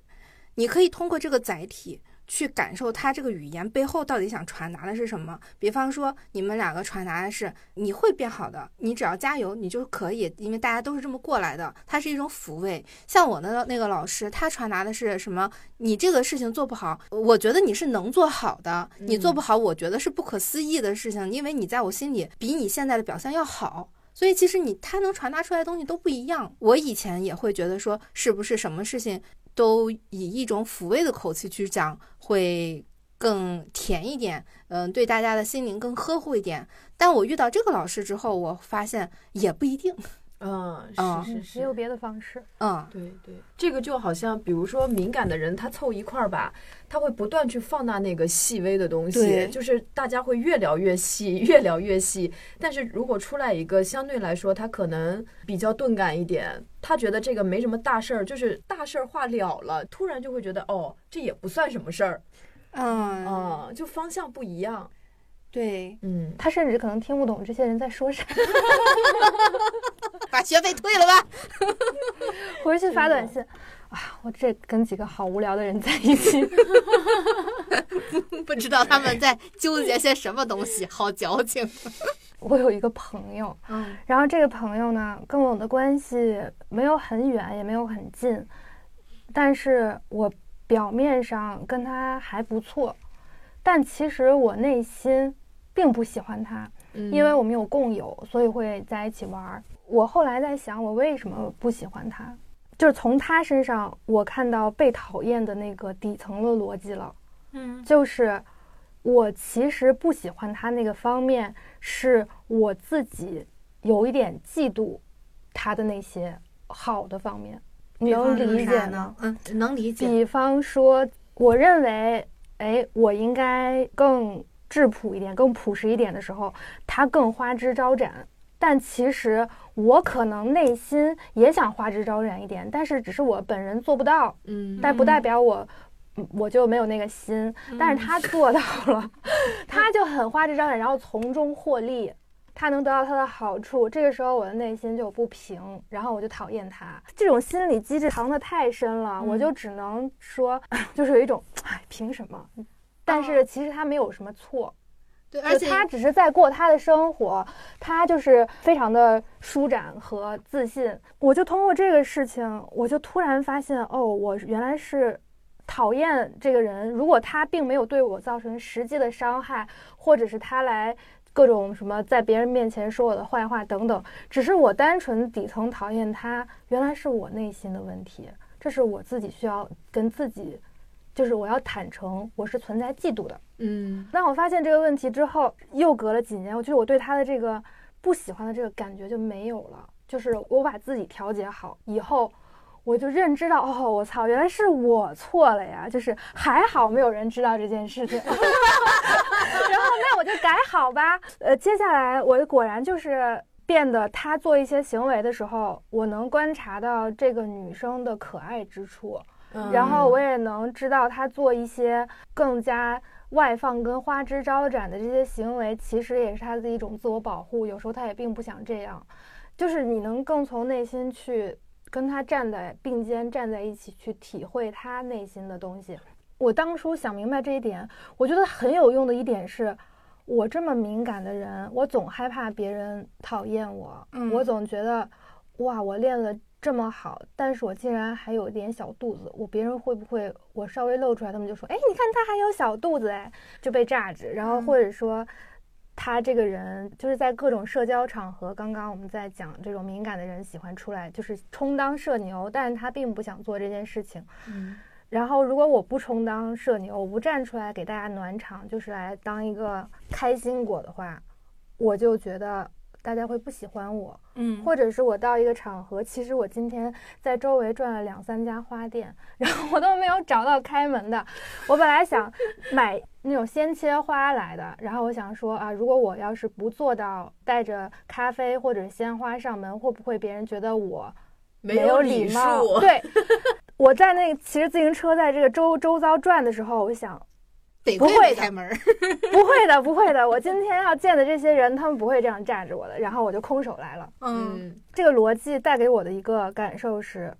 你可以通过这个载体。去感受他这个语言背后到底想传达的是什么。比方说，你们两个传达的是你会变好的，你只要加油，你就可以，因为大家都是这么过来的。它是一种抚慰。像我的那个老师，他传达的是什么？你这个事情做不好，我觉得你是能做好的。你做不好，我觉得是不可思议的事情，因为你在我心里比你现在的表现要好。所以其实你他能传达出来的东西都不一样。我以前也会觉得说，是不是什么事情？都以一种抚慰的口气去讲，会更甜一点，嗯，对大家的心灵更呵护一点。但我遇到这个老师之后，我发现也不一定。嗯，是是是，没有别的方式。嗯，对对，这个就好像，比如说敏感的人，他凑一块儿吧，他会不断去放大那个细微的东西，就是大家会越聊越细，越聊越细。但是如果出来一个相对来说他可能比较钝感一点，他觉得这个没什么大事儿，就是大事儿化了了，突然就会觉得哦，这也不算什么事儿。嗯嗯，就方向不一样。对，嗯，他甚至可能听不懂这些人在说啥，把学费退了吧，回去发短信，啊，我这跟几个好无聊的人在一起，不知道他们在纠结些什么东西，好矫情。我有一个朋友，嗯，然后这个朋友呢，跟我的关系没有很远，也没有很近，但是我表面上跟他还不错，但其实我内心。并不喜欢他，因为我们有共有，所以会在一起玩。我后来在想，我为什么不喜欢他？就是从他身上，我看到被讨厌的那个底层的逻辑了。嗯，就是我其实不喜欢他那个方面，是我自己有一点嫉妒他的那些好的方面。你能理解呢？嗯，能理解。比方说，我认为，哎，我应该更。质朴一点，更朴实一点的时候，他更花枝招展。但其实我可能内心也想花枝招展一点，但是只是我本人做不到。嗯，但不代表我，我就没有那个心。但是他做到了，他就很花枝招展，然后从中获利，他能得到他的好处。这个时候我的内心就不平，然后我就讨厌他。这种心理机制藏得太深了，我就只能说，就是有一种，哎，凭什么？但是其实他没有什么错，对，而且他只是在过他的生活，他就是非常的舒展和自信。我就通过这个事情，我就突然发现，哦，我原来是讨厌这个人。如果他并没有对我造成实际的伤害，或者是他来各种什么在别人面前说我的坏话等等，只是我单纯底层讨厌他，原来是我内心的问题。这是我自己需要跟自己。就是我要坦诚，我是存在嫉妒的。嗯，那我发现这个问题之后，又隔了几年，我觉得我对他的这个不喜欢的这个感觉就没有了。就是我把自己调节好以后，我就认知到，哦，我操，原来是我错了呀！就是还好没有人知道这件事情，然后那我就改好吧。呃，接下来我果然就是变得，他做一些行为的时候，我能观察到这个女生的可爱之处。然后我也能知道他做一些更加外放跟花枝招展的这些行为，其实也是他的一种自我保护。有时候他也并不想这样，就是你能更从内心去跟他站在并肩站在一起，去体会他内心的东西。我当初想明白这一点，我觉得很有用的一点是，我这么敏感的人，我总害怕别人讨厌我，嗯我总觉得，哇，我练了这么好，但是我竟然还有点小肚子，我别人会不会我稍微露出来，他们就说，哎，你看他还有小肚子，哎，就被榨汁，然后或者说。他这个人就是在各种社交场合，刚刚我们在讲这种敏感的人喜欢出来，就是充当社牛，但是他并不想做这件事情。嗯然后，如果我不充当社牛，我不站出来给大家暖场，就是来当一个开心果的话，我就觉得大家会不喜欢我，嗯或者是我到一个场合，其实我今天在周围转了两三家花店，然后我都没有找到开门的。我本来想买那种鲜切花来的，然后我想说啊，如果我要是不做到带着咖啡或者鲜花上门，会不会别人觉得我没有礼貌？数，对，我在那个骑着自行车在这个周周遭转的时候，我想得不会开门。不会的，不会的，我今天要见的这些人，他们不会这样站着我的，然后我就空手来了。嗯嗯这个逻辑带给我的一个感受是，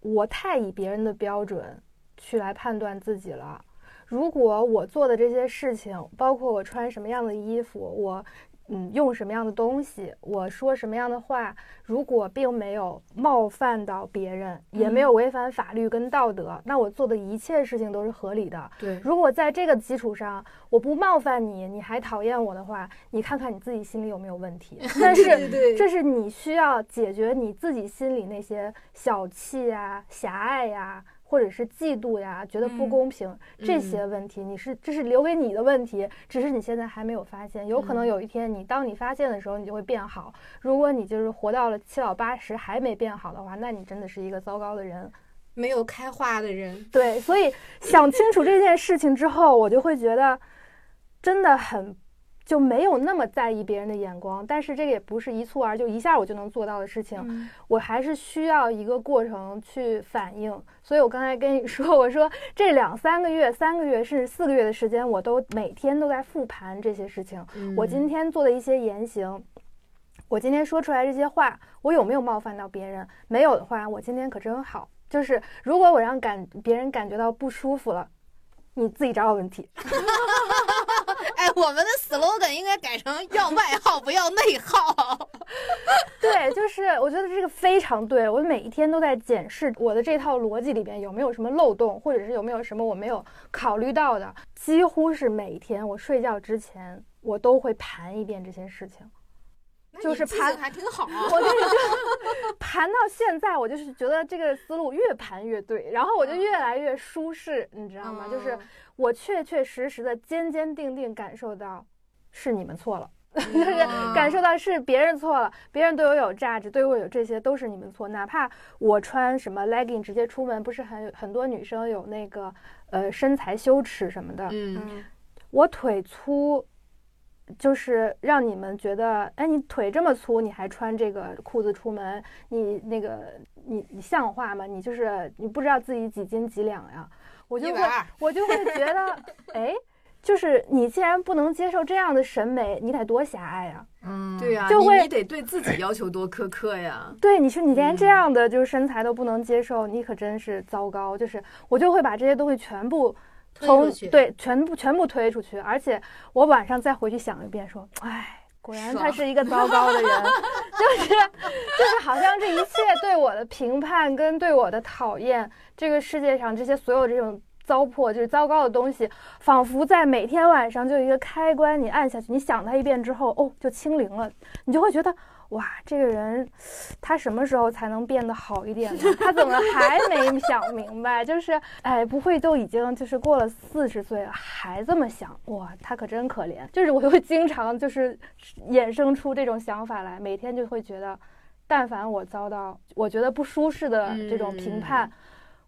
我太以别人的标准去来判断自己了。如果我做的这些事情，包括我穿什么样的衣服，我嗯用什么样的东西，我说什么样的话，如果并没有冒犯到别人，也没有违反法律跟道德，那我做的一切事情都是合理的。对，如果在这个基础上我不冒犯你，你还讨厌我的话，你看看你自己心里有没有问题。但是这是你需要解决你自己心里那些小气呀、狭隘呀，或者是嫉妒呀，觉得不嗯公平、这些问题，你是这是留给你的问题，只是你现在还没有发现。有可能嗯有一天你当你发现的时候，你就会变好。如果你就是活到了七老八十还没变好的话，那你真的是一个糟糕的人。没有开化的人，对，所以想清楚这件事情之后，我就会觉得真的很就没有那么在意别人的眼光。但是这个也不是一蹴而就一下我就能做到的事情，嗯我还是需要一个过程去反应。所以我刚才跟你说，我说这两三个月、三个月甚至四个月的时间，我都每天都在复盘这些事情。我今天做的一些言行。我今天说出来这些话，我有没有冒犯到别人？没有的话，我今天可真好。就是如果我让感别人感觉到不舒服了，你自己找找问题。我们的 slogan 应该改成要外号不要内耗。对，就是我觉得这个非常对。我每一天都在检视我的这套逻辑里边有没有什么漏洞，或者是有没有什么我没有考虑到的。几乎是每一天我睡觉之前，我都会盘一遍这些事情。就是盘还挺好。我跟你说，盘到现在，我就是觉得这个思路越盘越对，然后我就越来越舒适，你知道吗？就是嗯我确确实实的、坚坚定定感受到是你们错了。就是嗯感受到是别人错了，别人对我有价值，对我有这些都是你们错。哪怕我穿什么 legging 直接出门，不是很很多女生有那个呃身材羞耻什么的，嗯嗯我腿粗，就是让你们觉得，哎，你腿这么粗，你还穿这个裤子出门，你那个你你像话吗？你就是你不知道自己几斤几两呀？我就会我就会觉得，哎，就是你既然不能接受这样的审美，你得多狭隘呀！嗯，对呀、就会你你得对自己要求多苛刻呀。对，你说你连这嗯样的就是身材都不能接受，你可真是糟糕。就是我就会把这些东西全部从对全部全部推出去，而且我晚上再回去想一遍，说，哎。果然他是一个糟糕的人，就是就是好像这一切对我的评判跟对我的讨厌，这个世界上这些所有这种糟粕，就是糟糕的东西，仿佛在每天晚上就有一个开关，你按下去，你想他一遍之后，哦，就清零了，你就会觉得，哇，这个人他什么时候才能变得好一点呢？他怎么还没想明白？就是，哎，不会都已经就是过了四十岁了，还这么想？哇，他可真可怜。就是我会经常就是衍生出这种想法来，每天就会觉得，但凡我遭到我觉得不舒适的这种评判，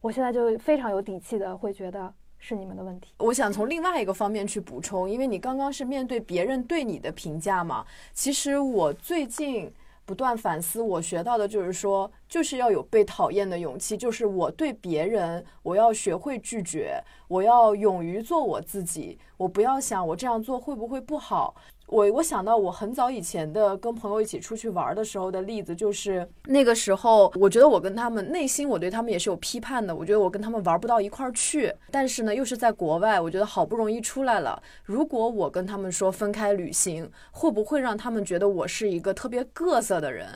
我现在就非常有底气的会觉得是你们的问题。我想从另外一个方面去补充，因为你刚刚是面对别人对你的评价嘛。其实我最近不断反思，我学到的就是说，就是要有被讨厌的勇气，就是我对别人，我要学会拒绝，我要勇于做我自己，我不要想我这样做会不会不好。我我想到我很早以前的跟朋友一起出去玩的时候的例子，就是那个时候，我觉得我跟他们内心我对他们也是有批判的，我觉得我跟他们玩不到一块儿去。但是呢，又是在国外，我觉得好不容易出来了，如果我跟他们说分开旅行，会不会让他们觉得我是一个特别各色的人？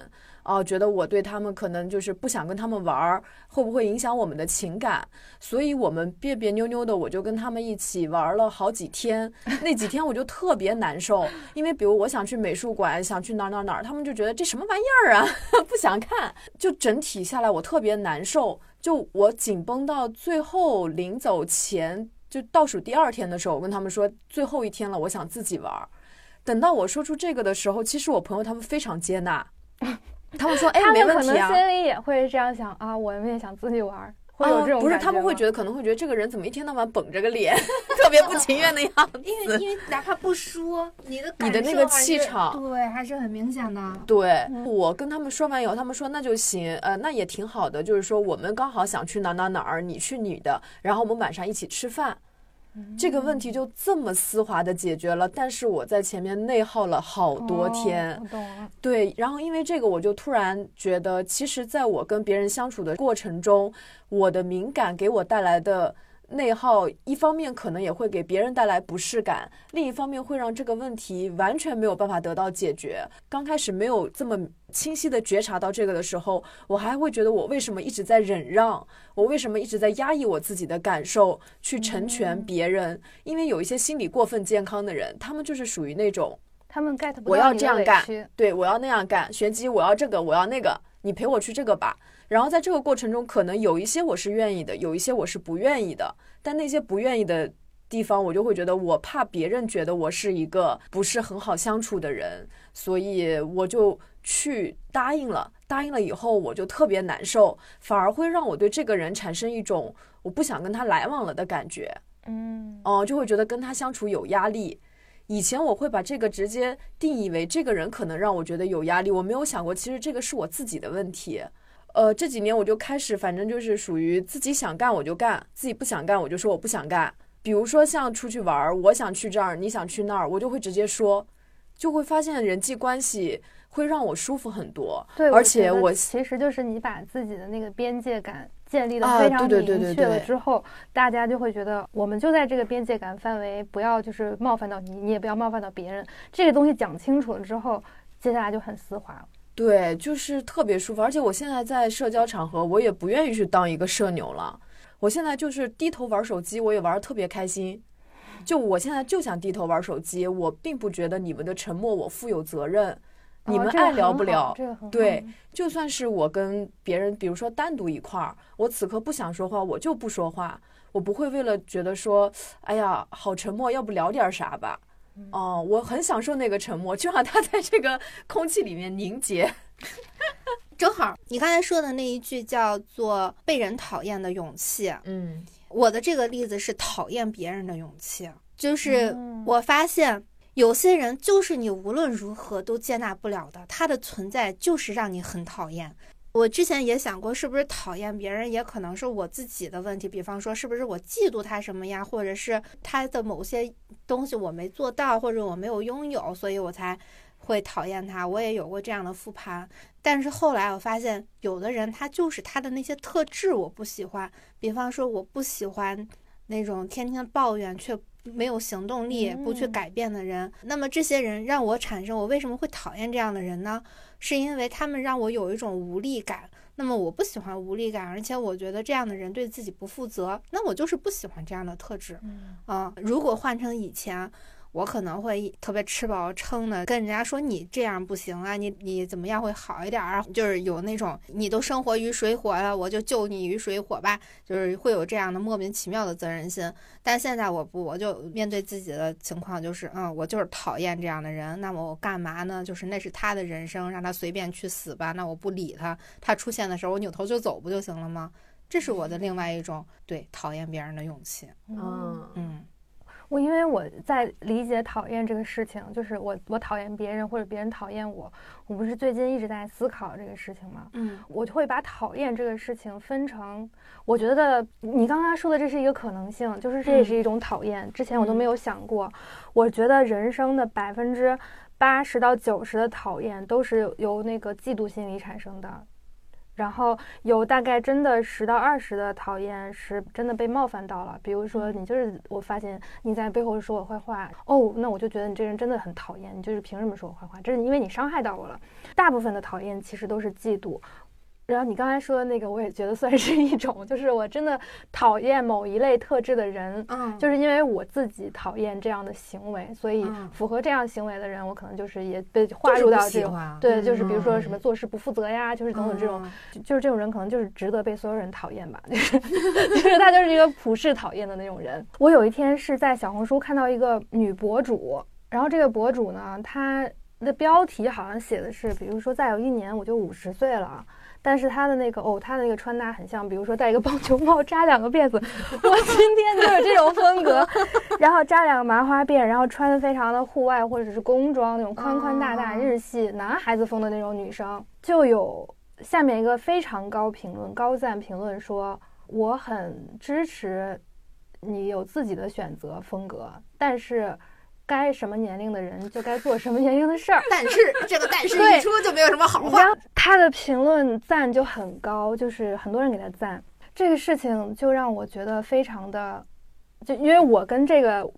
哦，觉得我对他们可能就是不想跟他们玩儿，会不会影响我们的情感？所以我们别别扭扭的，我就跟他们一起玩了好几天。那几天我就特别难受，因为比如我想去美术馆，想去哪儿哪儿哪儿，他们就觉得这什么玩意儿啊，不想看。就整体下来，我特别难受。就我紧绷到最后临走前，就倒数第二天的时候，我跟他们说最后一天了，我想自己玩儿。等到我说出这个的时候，其实我朋友他们非常接纳。他们说：“哎，没问题啊。”心里也会这样想啊，我们也想自己玩，会有这种不是，他们会觉得可能会觉得这个人怎么一天到晚绷着个脸，特别不情愿的样子。因为因为哪怕不说，你的你的那个气场，对，还是很明显的。对我跟他们说完以后，他们说那就行，呃，那也挺好的。就是说我们刚好想去哪哪哪儿，你去你的，然后我们晚上一起吃饭。这个问题就这么丝滑的解决了，但是我在前面内耗了好多天。对，然后因为这个，我就突然觉得，其实在我跟别人相处的过程中，我的敏感给我带来的。内耗一方面可能也会给别人带来不适感，另一方面会让这个问题完全没有办法得到解决。刚开始没有这么清晰的觉察到这个的时候，我还会觉得我为什么一直在忍让，我为什么一直在压抑我自己的感受，去成全别人？因为有一些心理过分健康的人，他们就是属于那种，他们 get 不到我要这样干，对我要那样干，学籍我要这个，我要那个，你陪我去这个吧。然后在这个过程中，可能有一些我是愿意的，有一些我是不愿意的。但那些不愿意的地方，我就会觉得我怕别人觉得我是一个不是很好相处的人，所以我就去答应了。答应了以后，我就特别难受，反而会让我对这个人产生一种我不想跟他来往了的感觉。嗯，哦，就会觉得跟他相处有压力。以前我会把这个直接定义为这个人可能让我觉得有压力，我没有想过其实这个是我自己的问题。呃，这几年我就开始，反正就是属于自己想干我就干，自己不想干我就说我不想干。比如说像出去玩儿，我想去这儿，你想去那儿，我就会直接说，就会发现人际关系会让我舒服很多。对，而且我其实就是你把自己的那个边界感建立的非常明确了之后，大家就会觉得我们就在这个边界感范围，不要就是冒犯到你，你也不要冒犯到别人。这个东西讲清楚了之后，接下来就很丝滑了。对，就是特别舒服，而且我现在在社交场合，我也不愿意去当一个社牛了。我现在就是低头玩手机，我也玩的特别开心。就我现在就想低头玩手机，我并不觉得你们的沉默我负有责任。你们爱聊不聊？对，就算是我跟别人，比如说单独一块儿，我此刻不想说话，我就不说话，我不会为了觉得说，哎呀，好沉默，要不聊点啥吧。哦，我很享受那个沉默，就让它在这个空气里面凝结。正好，你刚才说的那一句叫做“被人讨厌的勇气”。嗯，我的这个例子是讨厌别人的勇气，就是我发现有些人就是你无论如何都接纳不了的，他的存在就是让你很讨厌。我之前也想过，是不是讨厌别人也可能是我自己的问题。比方说，是不是我嫉妒他什么呀，或者是他的某些东西我没做到，或者我没有拥有，所以我才会讨厌他。我也有过这样的复盘，但是后来我发现，有的人他就是他的那些特质我不喜欢。比方说，我不喜欢那种天天抱怨却没有行动力、不去改变的人。那么这些人让我产生，我为什么会讨厌这样的人呢？是因为他们让我有一种无力感，那么我不喜欢无力感，而且我觉得这样的人对自己不负责，那我就是不喜欢这样的特质。嗯，如果换成以前。我可能会特别吃饱撑的跟人家说你这样不行啊，你你怎么样会好一点啊？就是有那种你都生活于水火了，我就救你于水火吧，就是会有这样的莫名其妙的责任心。但现在我不，我就面对自己的情况，就是嗯，我就是讨厌这样的人。那么我干嘛呢？就是那是他的人生，让他随便去死吧。那我不理他，他出现的时候我扭头就走不就行了吗？这是我的另外一种对讨厌别人的勇气。嗯嗯。我因为我在理解讨厌这个事情，就是我我讨厌别人或者别人讨厌我，我不是最近一直在思考这个事情吗？嗯，我就会把讨厌这个事情分成，我觉得你刚刚说的这是一个可能性，就是这也是一种讨厌。之前我都没有想过，我觉得人生的百分之八十到九十的讨厌都是由那个嫉妒心理产生的。然后有大概真的十到二十的讨厌是真的被冒犯到了，比如说你就是我发现你在背后说我坏话，哦，那我就觉得你这人真的很讨厌，你就是凭什么说我坏话？这是因为你伤害到我了。大部分的讨厌其实都是嫉妒。然后你刚才说的那个，我也觉得算是一种，就是我真的讨厌某一类特质的人，嗯，就是因为我自己讨厌这样的行为，所以嗯符合这样行为的人，我可能就是也被划入到这种，对，就是比如说嗯什么做事不负责呀，就是等等这种，就就是这种人可能就是值得被所有人讨厌吧，就是就是他就是一个普世讨厌的那种人。我有一天是在小红书看到一个女博主，然后这个博主呢，她的标题好像写的是，比如说再有一年我就五十岁了。但是她的那个哦，她的那个穿搭很像，比如说戴一个棒球帽，扎两个辫子，我今天就是这种风格，然后扎两个麻花辫，然后穿的非常的户外或者是工装那种宽宽大大日系男孩子风的那种女生，就有下面一个非常高评论、高赞评论说，我很支持你有自己的选择风格，但是该什么年龄的人就该做什么年龄的事儿。但是这个但是对一出就没有什么好话他的评论赞就很高，就是很多人给他赞。这个事情就让我觉得非常的，就因为我跟这个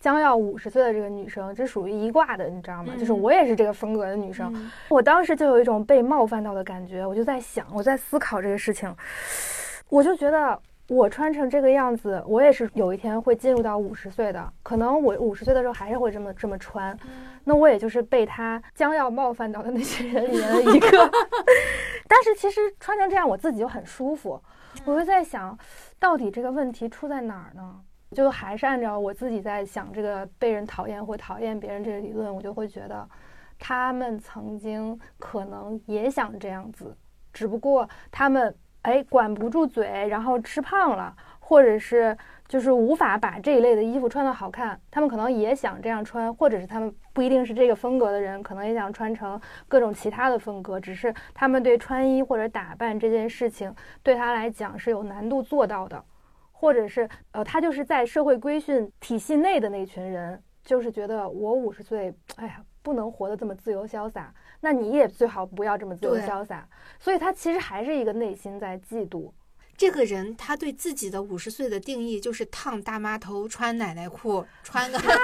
将要五十岁的这个女生，这属于一挂的，你知道吗？就是我也是这个风格的女生。嗯我当时就有一种被冒犯到的感觉，我就在想，我在思考这个事情，我就觉得我穿成这个样子，我也是有一天会进入到五十岁的，可能我五十岁的时候还是会这么这么穿，那我也就是被他将要冒犯到的那些人里面的一个。但是其实穿成这样，我自己就很舒服，我就在想，到底这个问题出在哪儿呢？就还是按照我自己在想这个被人讨厌或讨厌别人这个理论，我就会觉得，他们曾经可能也想这样子，只不过他们哎管不住嘴，然后吃胖了，或者是就是无法把这一类的衣服穿得好看，他们可能也想这样穿，或者是他们不一定是这个风格的人，可能也想穿成各种其他的风格，只是他们对穿衣或者打扮这件事情对他来讲是有难度做到的。或者是呃，他就是在社会规训体系内的那群人，就是觉得我五十岁，哎呀，不能活得这么自由潇洒，那你也最好不要这么自由潇洒。所以他其实还是一个内心在嫉妒。这个人他对自己的五十岁的定义就是烫大妈头、穿奶奶裤、穿个 穿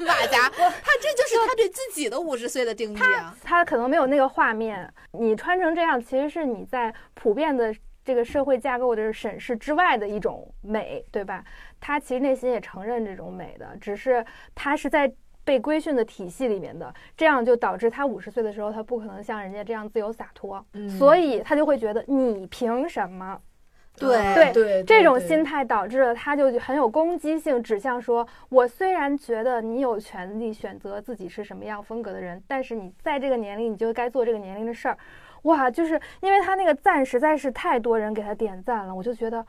马 甲，他这就是他对自己的五十岁的定义啊。他可能没有那个画面，你穿成这样，其实是你在普遍的这个社会架构的审视之外的一种美，对吧？他其实内心也承认这种美的，只是他是在被规训的体系里面的，这样就导致他五十岁的时候，他不可能像人家这样自由洒脱，嗯所以他就会觉得你凭什么？对对对这种心态导致了他就很有攻击性，指向说：我虽然觉得你有权利选择自己是什么样风格的人，但是你在这个年龄，你就该做这个年龄的事儿。哇，就是因为他那个赞实在是太多人给他点赞了，我就觉得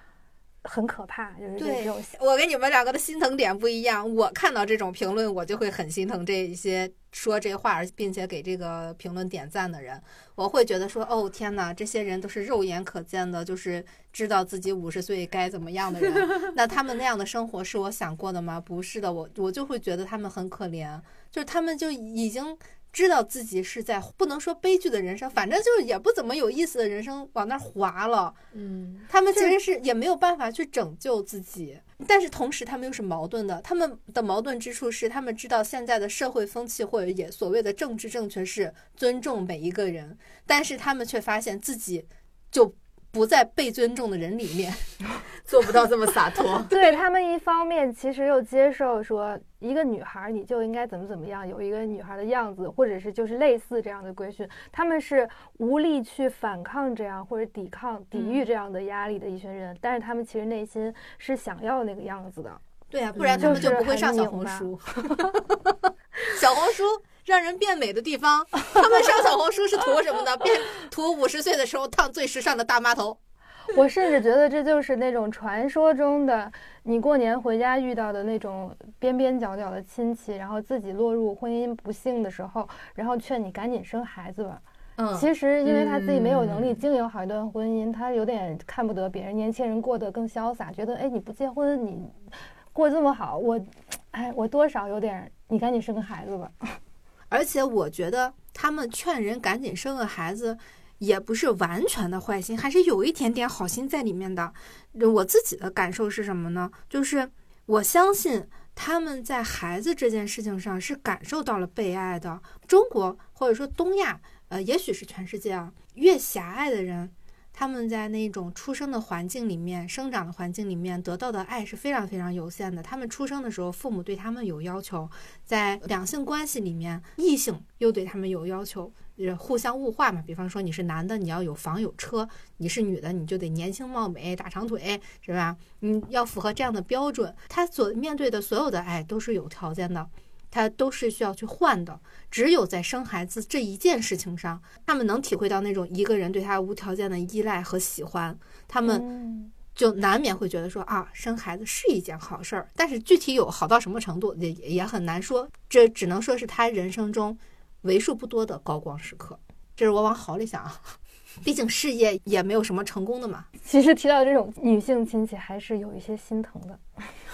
很可怕，就是这种。我跟你们两个的心疼点不一样，我看到这种评论，我就会很心疼这一些说这话并且给这个评论点赞的人。我会觉得说，哦天哪，这些人都是肉眼可见的，就是知道自己五十岁该怎么样的人。那他们那样的生活是我想过的吗？不是的，我我就会觉得他们很可怜，就是他们就已经。知道自己是在不能说悲剧的人生，反正就是也不怎么有意思的人生往那儿滑了。嗯，他们其实是也没有办法去拯救自己，但是同时他们又是矛盾的。他们的矛盾之处是，他们知道现在的社会风气或者也所谓的政治正确是尊重每一个人，但是他们却发现自己就不在被尊重的人里面。做不到这么洒脱 对他们一方面其实又接受说一个女孩你就应该怎么怎么样，有一个女孩的样子，或者是就是类似这样的规训，他们是无力去反抗这样或者抵抗、抵御这样的压力的一群人，但是他们其实内心是想要那个样子的。对啊，不然他们就不会上 小红书。小红书让人变美的地方，他们上小红书是图什么呢？变图五十岁的时候烫最时尚的大妈头。我甚至觉得这就是那种传说中的你过年回家遇到的那种边边角角的亲戚，然后自己落入婚姻不幸的时候，然后劝你赶紧生孩子吧。嗯，其实因为他自己没有能力嗯经营好一段婚姻，他有点看不得别人年轻人过得更潇洒，觉得哎你不结婚你过这么好，我哎我多少有点你赶紧生个孩子吧。而且我觉得他们劝人赶紧生个孩子，也不是完全的坏心，还是有一点点好心在里面的。我自己的感受是什么呢？就是我相信他们在孩子这件事情上是感受到了被爱的。中国或者说东亚，呃，也许是全世界啊，越狭隘的人。他们在那种出生的环境里面、生长的环境里面得到的爱是非常非常有限的。他们出生的时候，父母对他们有要求，在两性关系里面，异性又对他们有要求，呃，互相物化嘛。比方说，你是男的，你要有房有车；你是女的，你就得年轻貌美、大长腿，是吧？你要符合这样的标准。他所面对的所有的爱都是有条件的，他都是需要去换的。只有在生孩子这一件事情上，他们能体会到那种一个人对他无条件的依赖和喜欢，他们嗯就难免会觉得说啊，生孩子是一件好事儿，但是具体有好到什么程度也也很难说，这只能说是他人生中为数不多的高光时刻。这是我往好里想啊，毕竟事业也没有什么成功的嘛。其实提到这种女性亲戚，还是有一些心疼的。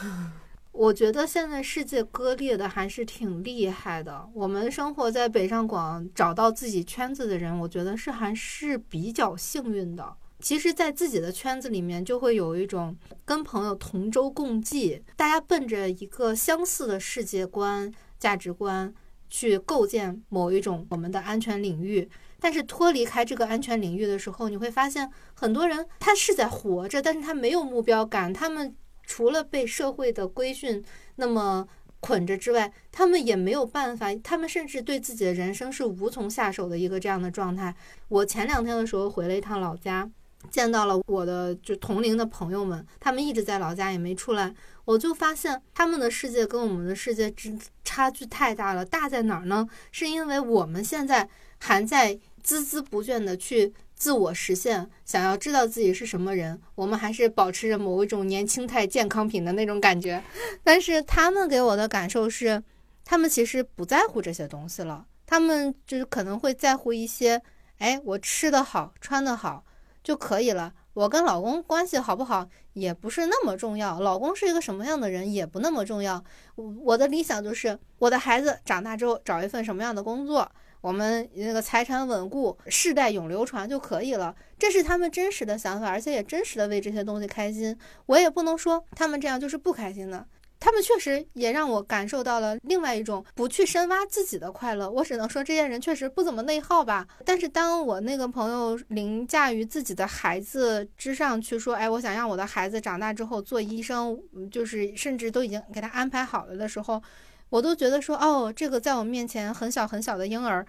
我觉得现在世界割裂的还是挺厉害的。我们生活在北上广，找到自己圈子的人，我觉得是还是比较幸运的。其实，在自己的圈子里面，就会有一种跟朋友同舟共济，大家奔着一个相似的世界观、价值观去构建某一种我们的安全领域。但是脱离开这个安全领域的时候，你会发现很多人他是在活着，但是他没有目标感，他们除了被社会的规训那么捆着之外，他们也没有办法，他们甚至对自己的人生是无从下手的一个这样的状态。我前两天的时候回了一趟老家，见到了我的就同龄的朋友们，他们一直在老家也没出来，我就发现他们的世界跟我们的世界之差距太大了。大在哪儿呢？是因为我们现在还在孜孜不倦的去自我实现，想要知道自己是什么人，我们还是保持着某一种年轻态健康品的那种感觉。但是他们给我的感受是，他们其实不在乎这些东西了，他们就是可能会在乎一些，哎，我吃得好，穿得好就可以了。我跟老公关系好不好也不是那么重要，老公是一个什么样的人也不那么重要。我我的理想就是我的孩子长大之后找一份什么样的工作，我们那个财产稳固，世代永流传就可以了。这是他们真实的想法，而且也真实的为这些东西开心。我也不能说他们这样就是不开心的。他们确实也让我感受到了另外一种不去深挖自己的快乐。我只能说这些人确实不怎么内耗吧。但是当我那个朋友凌驾于自己的孩子之上去说，哎，我想让我的孩子长大之后做医生，就是甚至都已经给他安排好了的时候，我都觉得说，哦，这个在我面前很小很小的婴儿，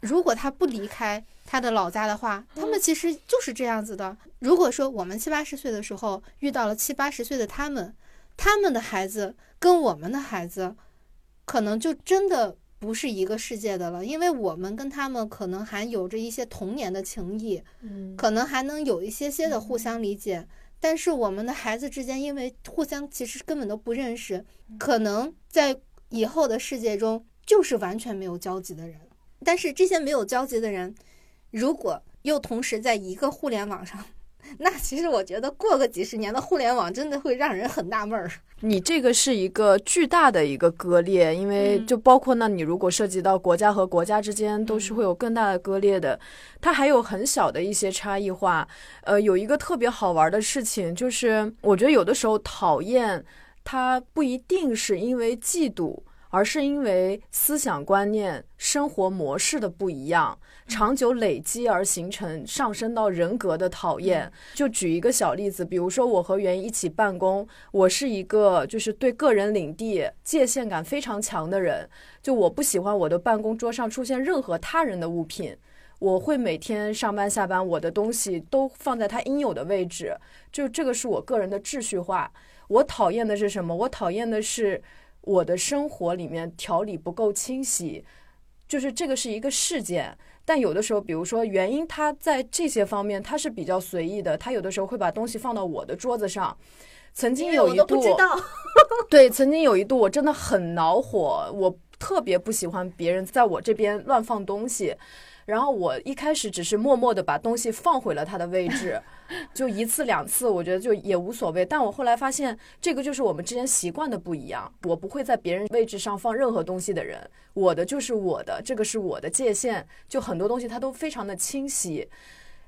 如果他不离开他的老家的话，他们其实就是这样子的。如果说我们七八十岁的时候遇到了七八十岁的他们，他们的孩子跟我们的孩子，可能就真的不是一个世界的了，因为我们跟他们可能还有着一些童年的情谊，嗯，可能还能有一些些的互相理解。但是我们的孩子之间，因为互相其实根本都不认识，可能在以后的世界中就是完全没有交集的人。但是这些没有交集的人，如果又同时在一个互联网上，那其实我觉得过个几十年的互联网真的会让人很纳闷儿。你这个是一个巨大的一个割裂，因为嗯就包括那你如果涉及到国家和国家之间，都是会有更大的割裂的。它还有很小的一些差异化。呃，有一个特别好玩的事情，就是我觉得有的时候讨厌它不一定是因为嫉妒。而是因为思想观念、生活模式的不一样，长久累积而形成上升到人格的讨厌。就举一个小例子，比如说我和袁一起办公，我是一个就是对个人领地界限感非常强的人，就我不喜欢我的办公桌上出现任何他人的物品。我会每天上班下班，我的东西都放在它应有的位置，就这个是我个人的秩序化。我讨厌的是什么？我讨厌的是。我的生活里面条理不够清晰，就是这个是一个事件。但有的时候，比如说原因，他在这些方面他是比较随意的，他有的时候会把东西放到我的桌子上。曾经有一度，对，曾经有一度我真的很恼火，我特别不喜欢别人在我这边乱放东西。然后我一开始只是默默的把东西放回了他的位置，就一次两次，我觉得就也无所谓。但我后来发现，这个就是我们之间习惯的不一样。我不会在别人位置上放任何东西的人，我的就是我的，这个是我的界限。就很多东西他都非常的清晰。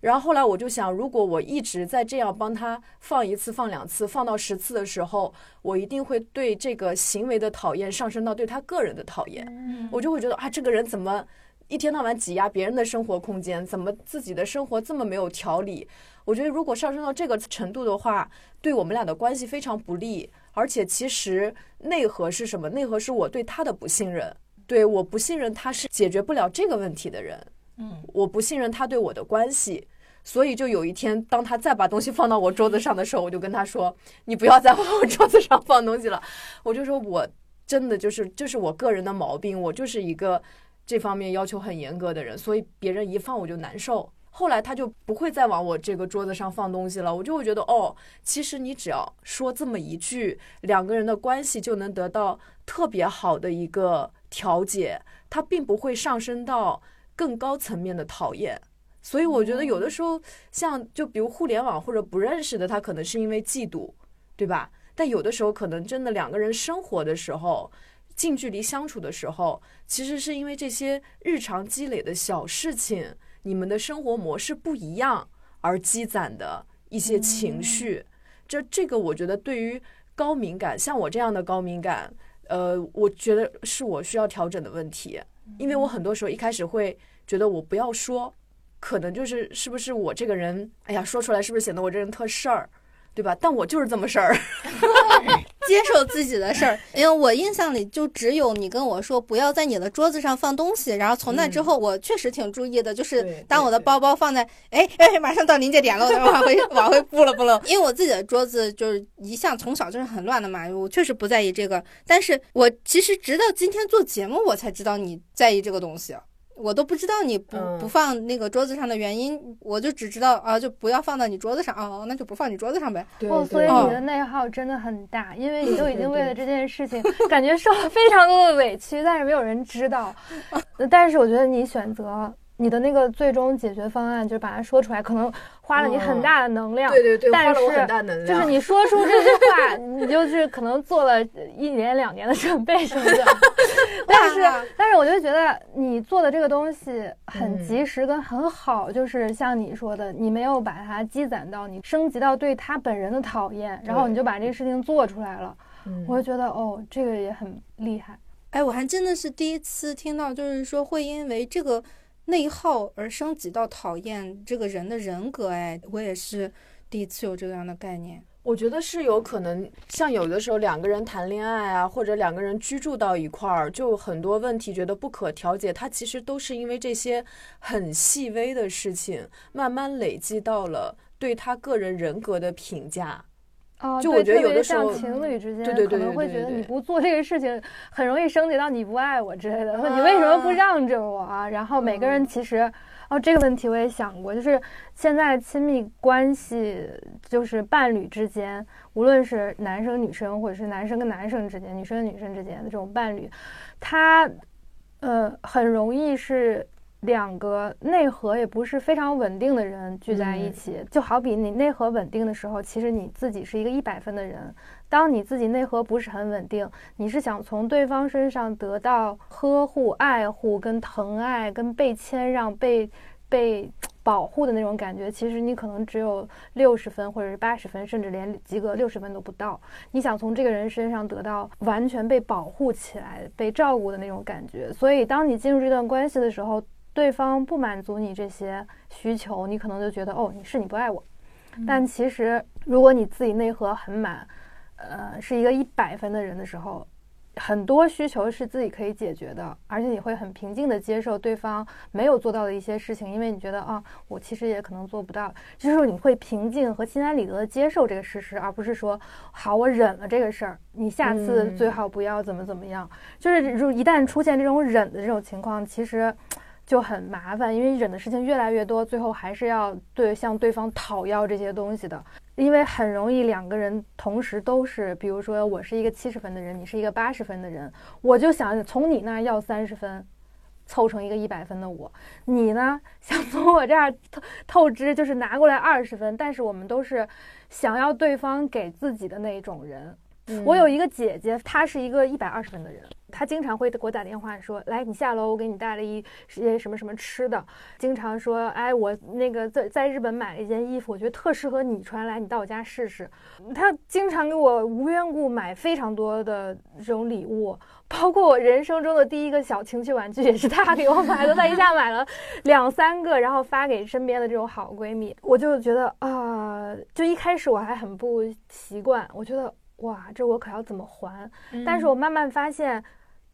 然后后来我就想，如果我一直在这样帮他放一次、放两次、放到十次的时候，我一定会对这个行为的讨厌上升到对他个人的讨厌。我就会觉得啊，这个人怎么？一天到晚挤压别人的生活空间，怎么自己的生活这么没有条理？我觉得如果上升到这个程度的话，对我们俩的关系非常不利。而且其实内核是什么？内核是我对他的不信任，对我不信任他是解决不了这个问题的人。嗯，我不信任他对我的关系，所以就有一天，当他再把东西放到我桌子上的时候，我就跟他说：“你不要再往我桌子上放东西了。”我就说我真的就是这是我个人的毛病，我就是一个。这方面要求很严格的人，所以别人一放我就难受。后来他就不会再往我这个桌子上放东西了，我就会觉得哦，其实你只要说这么一句，两个人的关系就能得到特别好的一个调节，他并不会上升到更高层面的讨厌。所以我觉得有的时候，像就比如互联网或者不认识的，他可能是因为嫉妒，对吧？但有的时候可能真的两个人生活的时候。近距离相处的时候，其实是因为这些日常积累的小事情，你们的生活模式不一样而积攒的一些情绪。这这个，我觉得对于高敏感，像我这样的高敏感，呃，我觉得是我需要调整的问题。因为我很多时候一开始会觉得我不要说，可能就是是不是我这个人，哎呀，说出来是不是显得我这人特事儿，对吧？但我就是这么事儿。接受自己的事儿，因为我印象里就只有你跟我说不要在你的桌子上放东西，然后从那之后我确实挺注意的，就是当我的包包放在，哎 哎，马上到临界点了，我往回 往回拨了拨了，因为我自己的桌子就是一向从小就是很乱的嘛，我确实不在意这个，但是我其实直到今天做节目，我才知道你在意这个东西。我都不知道你不不放那个桌子上的原因，我就只知道啊，就不要放到你桌子上哦，那就不放你桌子上呗。哦，所以你的内耗真的很大，因为你 都已经为了这件事情感觉受了非常多的委屈，但是没有人知道。但是我觉得你选择。你的那个最终解决方案，就是把它说出来，可能花了你很大的能量。对对对，花了我很大能量。就是你说出这句话，你就是可能做了一年两年的准备什么的。但是，但是，我就觉得你做的这个东西很及时跟很好，就是像你说的，你没有把它积攒到你升级到对他本人的讨厌，然后你就把这个事情做出来了。我就觉得哦，这个也很厉害。哎，我还真的是第一次听到，就是说会因为这个。内耗而升级到讨厌这个人的人格，哎，我也是第一次有这样的概念。我觉得是有可能，像有的时候两个人谈恋爱啊，或者两个人居住到一块儿，就很多问题觉得不可调解，它其实都是因为这些很细微的事情，慢慢累积到了对他个人人格的评价。哦，就我觉得有的时候情侣之间可能会觉得你不做这个事情，很容易升级到你不爱我之类的。说你为什么不让着我啊？然后每个人其实，哦，这个问题我也想过，就是现在亲密关系，就是伴侣之间，无论是男生女生，或者是男生跟男生之间，女生跟女生之间的这种伴侣，他，呃，很容易是。两个内核也不是非常稳定的人聚在一起，就好比你内核稳定的时候，其实你自己是一个一百分的人。当你自己内核不是很稳定，你是想从对方身上得到呵护、爱护、跟疼爱、跟被谦让、被被保护的那种感觉，其实你可能只有六十分或者是八十分，甚至连及格六十分都不到。你想从这个人身上得到完全被保护起来、被照顾的那种感觉，所以当你进入这段关系的时候。对方不满足你这些需求，你可能就觉得哦，你是你不爱我。但其实，如果你自己内核很满，呃，是一个一百分的人的时候，很多需求是自己可以解决的，而且你会很平静的接受对方没有做到的一些事情，因为你觉得啊，我其实也可能做不到，就是你会平静和心安理得的接受这个事实，而不是说好我忍了这个事儿，你下次最好不要怎么怎么样。就是如一旦出现这种忍的这种情况，其实就很麻烦，因为忍的事情越来越多，最后还是要对向对方讨要这些东西的。因为很容易两个人同时都是，比如说我是一个七十分的人，你是一个八十分的人，我就想从你那儿要三十分，凑成一个一百分的我。你呢 想从我这儿透透支，就是拿过来二十分，但是我们都是想要对方给自己的那种人。我有一个姐姐，她是一个一百二十分的人。她经常会给我打电话说：“来，你下楼，我给你带了一些什么什么吃的。”经常说：“哎，我那个在在日本买了一件衣服，我觉得特适合你穿，来，你到我家试试。”她经常给我无缘故买非常多的这种礼物，包括我人生中的第一个小情趣玩具也是他给我买的。他一下买了两三个，然后发给身边的这种好闺蜜。我就觉得啊，就一开始我还很不习惯，我觉得哇，这我可要怎么还？但是我慢慢发现。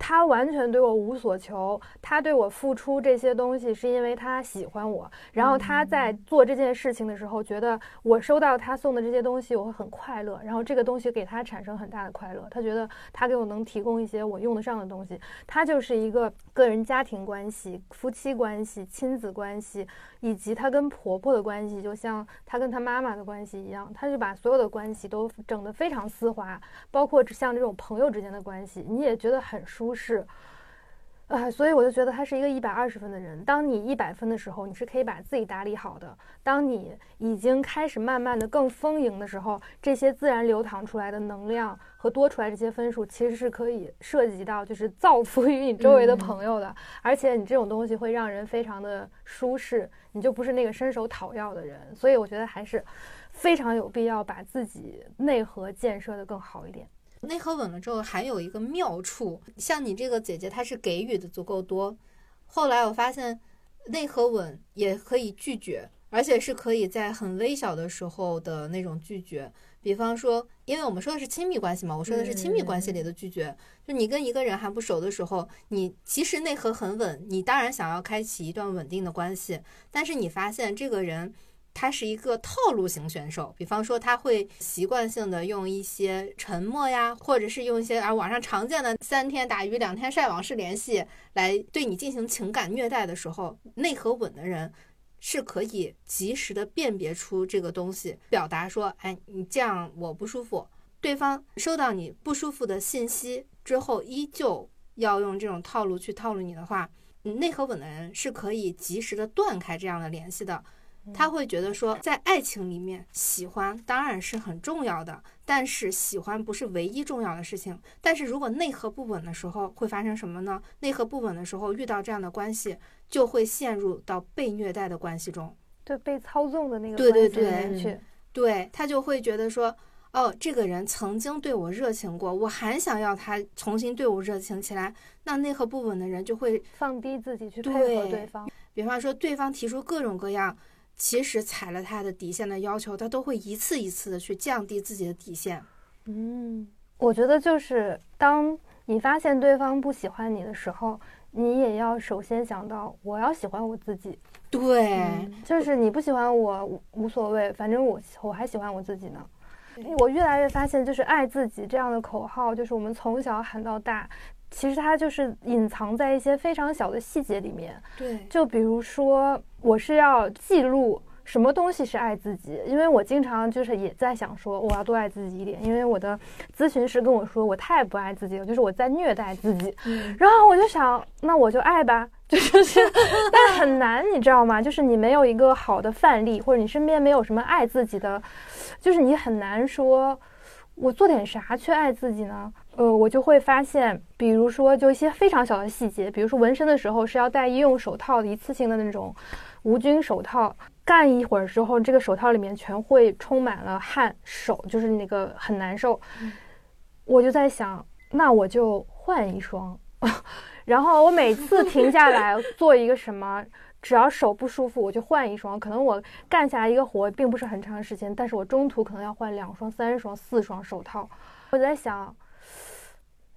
他完全对我无所求，他对我付出这些东西是因为他喜欢我，然后他在做这件事情的时候，觉得我收到他送的这些东西我会很快乐，然后这个东西给他产生很大的快乐，他觉得他给我能提供一些我用得上的东西，他就是一个个人家庭关系、夫妻关系、亲子关系，以及他跟婆婆的关系，就像他跟他妈妈的关系一样，他就把所有的关系都整得非常丝滑，包括像这种朋友之间的关系，你也觉得很舒。不是，啊，所以我就觉得他是一个一百二十分的人。当你一百分的时候，你是可以把自己打理好的。当你已经开始慢慢的更丰盈的时候，这些自然流淌出来的能量和多出来这些分数，其实是可以涉及到就是造福于你周围的朋友的。而且你这种东西会让人非常的舒适，你就不是那个伸手讨要的人。所以我觉得还是非常有必要把自己内核建设的更好一点。内核稳了之后，还有一个妙处，像你这个姐姐，她是给予的足够多。后来我发现，内核稳也可以拒绝，而且是可以在很微小的时候的那种拒绝。比方说，因为我们说的是亲密关系嘛，我说的是亲密关系里的拒绝。就你跟一个人还不熟的时候，你其实内核很稳，你当然想要开启一段稳定的关系，但是你发现这个人。他是一个套路型选手，比方说他会习惯性的用一些沉默呀，或者是用一些啊网上常见的三天打鱼两天晒网式联系来对你进行情感虐待的时候，内核稳的人是可以及时的辨别出这个东西，表达说，哎，你这样我不舒服。对方收到你不舒服的信息之后，依旧要用这种套路去套路你的话，内核稳的人是可以及时的断开这样的联系的。他会觉得说，在爱情里面，喜欢当然是很重要的，但是喜欢不是唯一重要的事情。但是如果内核不稳的时候，会发生什么呢？内核不稳的时候，遇到这样的关系，就会陷入到被虐待的关系中，对，被操纵的那个对对对，对他就会觉得说，哦，这个人曾经对我热情过，我还想要他重新对我热情起来。那内核不稳的人就会放低自己去配合对方，比方说对方提出各种各样。其实踩了他的底线的要求，他都会一次一次的去降低自己的底线。嗯，我觉得就是当你发现对方不喜欢你的时候，你也要首先想到我要喜欢我自己。对，就是你不喜欢我无所谓，反正我我还喜欢我自己呢。我越来越发现，就是爱自己这样的口号，就是我们从小喊到大。其实它就是隐藏在一些非常小的细节里面。对，就比如说，我是要记录什么东西是爱自己，因为我经常就是也在想说，我要多爱自己一点。因为我的咨询师跟我说，我太不爱自己了，就是我在虐待自己。然后我就想，那我就爱吧，就是，但很难，你知道吗？就是你没有一个好的范例，或者你身边没有什么爱自己的，就是你很难说，我做点啥去爱自己呢？呃，我就会发现，比如说，就一些非常小的细节，比如说纹身的时候是要戴医用手套的，一次性的那种无菌手套。干一会儿之后，这个手套里面全会充满了汗，手就是那个很难受。我就在想，那我就换一双。然后我每次停下来 做一个什么，只要手不舒服，我就换一双。可能我干下来一个活并不是很长时间，但是我中途可能要换两双、三双、四双手套。我在想。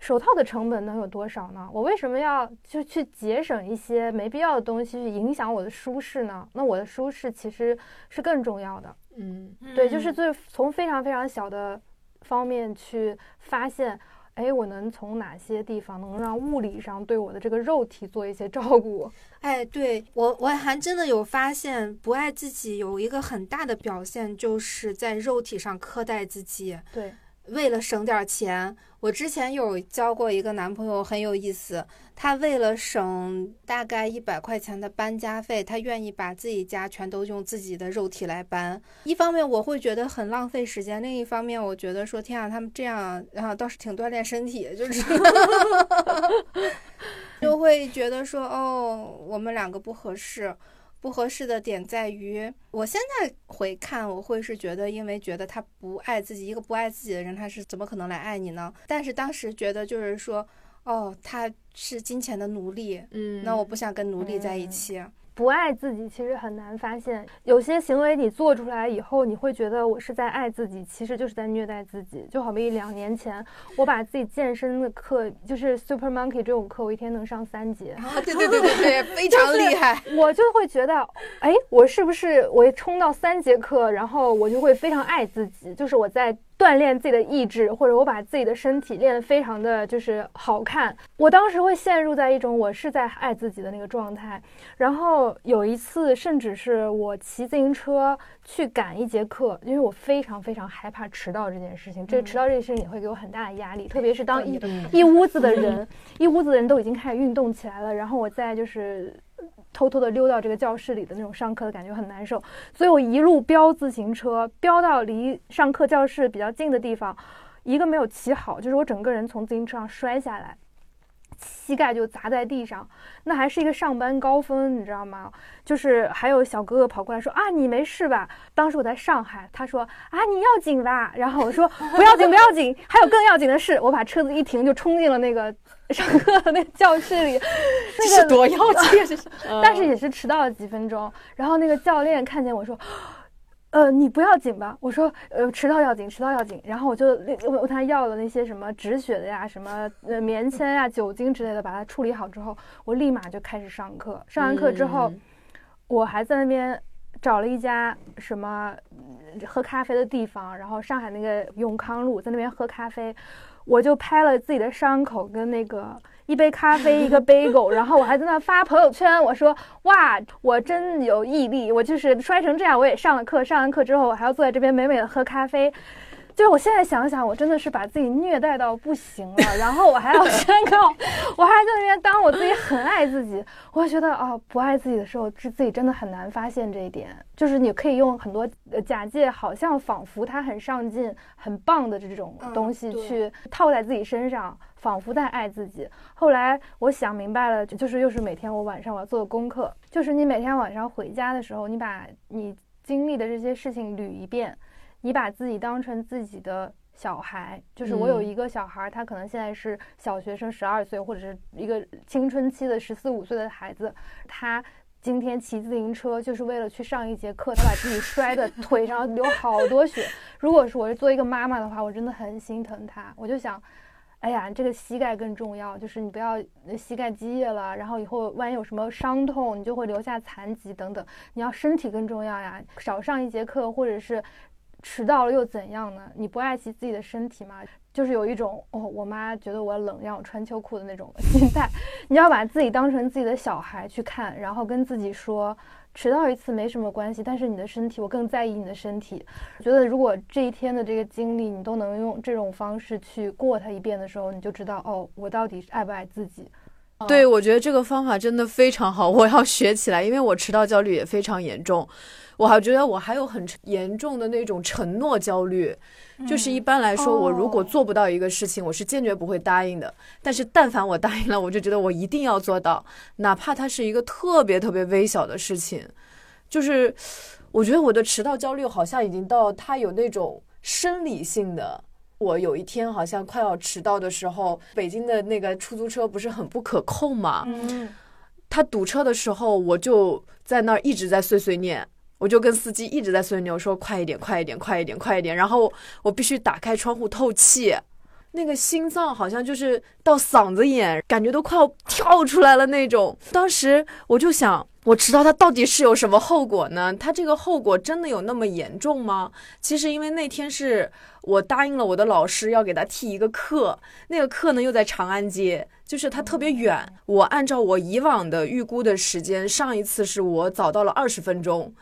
手套的成本能有多少呢？我为什么要就去节省一些没必要的东西，去影响我的舒适呢？那我的舒适其实是更重要的。嗯，对，就是最从非常非常小的方面去发现，哎，我能从哪些地方能让物理上对我的这个肉体做一些照顾？哎，对我我还真的有发现，不爱自己有一个很大的表现，就是在肉体上苛待自己。对。为了省点钱，我之前有交过一个男朋友，很有意思。他为了省大概一百块钱的搬家费，他愿意把自己家全都用自己的肉体来搬。一方面我会觉得很浪费时间，另一方面我觉得说天啊，他们这样然后倒是挺锻炼身体，就是 就会觉得说哦，我们两个不合适。不合适的点在于，我现在回看，我会是觉得，因为觉得他不爱自己，一个不爱自己的人，他是怎么可能来爱你呢？但是当时觉得就是说，哦，他是金钱的奴隶，嗯，那我不想跟奴隶在一起。不爱自己其实很难发现，有些行为你做出来以后，你会觉得我是在爱自己，其实就是在虐待自己。就好比两年前，我把自己健身的课，就是 Super Monkey 这种课，我一天能上三节。啊，对对对对对，非常厉害。我就会觉得，哎，我是不是我冲到三节课，然后我就会非常爱自己？就是我在。锻炼自己的意志，或者我把自己的身体练得非常的就是好看。我当时会陷入在一种我是在爱自己的那个状态。然后有一次，甚至是我骑自行车去赶一节课，因为我非常非常害怕迟到这件事情。这迟到这件事情也会给我很大的压力，特别是当一一屋子的人，一屋子的人都已经开始运动起来了，然后我再就是。偷偷的溜到这个教室里的那种上课的感觉很难受，所以我一路飙自行车，飙到离上课教室比较近的地方，一个没有骑好，就是我整个人从自行车上摔下来。膝盖就砸在地上，那还是一个上班高峰，你知道吗？就是还有小哥哥跑过来说啊，你没事吧？当时我在上海，他说啊，你要紧吧？然后我说不要紧，不要紧，还有更要紧的事。我把车子一停，就冲进了那个上课的那个教室里。这是多要紧，但是也是迟到了几分钟。然后那个教练看见我说。呃，你不要紧吧？我说，呃，迟到要紧，迟到要紧。然后我就我问他要了那些什么止血的呀，什么呃棉签呀、酒精之类的，把它处理好之后，我立马就开始上课。上完课之后，我还在那边找了一家什么喝咖啡的地方，然后上海那个永康路，在那边喝咖啡，我就拍了自己的伤口跟那个。一杯咖啡，一个 bagel，然后我还在那发朋友圈，我说哇，我真有毅力，我就是摔成这样，我也上了课，上完课之后我还要坐在这边美美的喝咖啡。就是我现在想想，我真的是把自己虐待到不行了，然后我还要宣告，我还在那边当我自己很爱自己。我觉得啊，不爱自己的时候，是自己真的很难发现这一点。就是你可以用很多假借，好像仿佛他很上进、很棒的这种东西去套在自己身上，仿佛在爱自己。后来我想明白了，就是又是每天我晚上我要做的功课，就是你每天晚上回家的时候，你把你经历的这些事情捋一遍。你把自己当成自己的小孩，就是我有一个小孩，他可能现在是小学生，十二岁，或者是一个青春期的十四五岁的孩子。他今天骑自行车就是为了去上一节课，他把自己摔的 腿上流好多血。如果是我是做一个妈妈的话，我真的很心疼他。我就想，哎呀，这个膝盖更重要，就是你不要膝盖积液了，然后以后万一有什么伤痛，你就会留下残疾等等。你要身体更重要呀，少上一节课，或者是。迟到了又怎样呢？你不爱惜自己的身体吗？就是有一种哦，我妈觉得我冷，让我穿秋裤的那种心态。你要把自己当成自己的小孩去看，然后跟自己说，迟到一次没什么关系，但是你的身体，我更在意你的身体。觉得如果这一天的这个经历，你都能用这种方式去过它一遍的时候，你就知道哦，我到底爱不爱自己。对，我觉得这个方法真的非常好，我要学起来，因为我迟到焦虑也非常严重。我还觉得我还有很严重的那种承诺焦虑，就是一般来说，我如果做不到一个事情，我是坚决不会答应的。但是但凡我答应了，我就觉得我一定要做到，哪怕它是一个特别特别微小的事情。就是我觉得我的迟到焦虑好像已经到它有那种生理性的。我有一天好像快要迟到的时候，北京的那个出租车不是很不可控嘛？嗯，他堵车的时候，我就在那儿一直在碎碎念。我就跟司机一直在碎念，我说快一点，快一点，快一点，快一点。然后我必须打开窗户透气。那个心脏好像就是到嗓子眼，感觉都快要跳出来了那种。当时我就想，我迟到它到底是有什么后果呢？它这个后果真的有那么严重吗？其实因为那天是我答应了我的老师要给他替一个课，那个课呢又在长安街，就是它特别远。我按照我以往的预估的时间，上一次是我早到了二十分钟。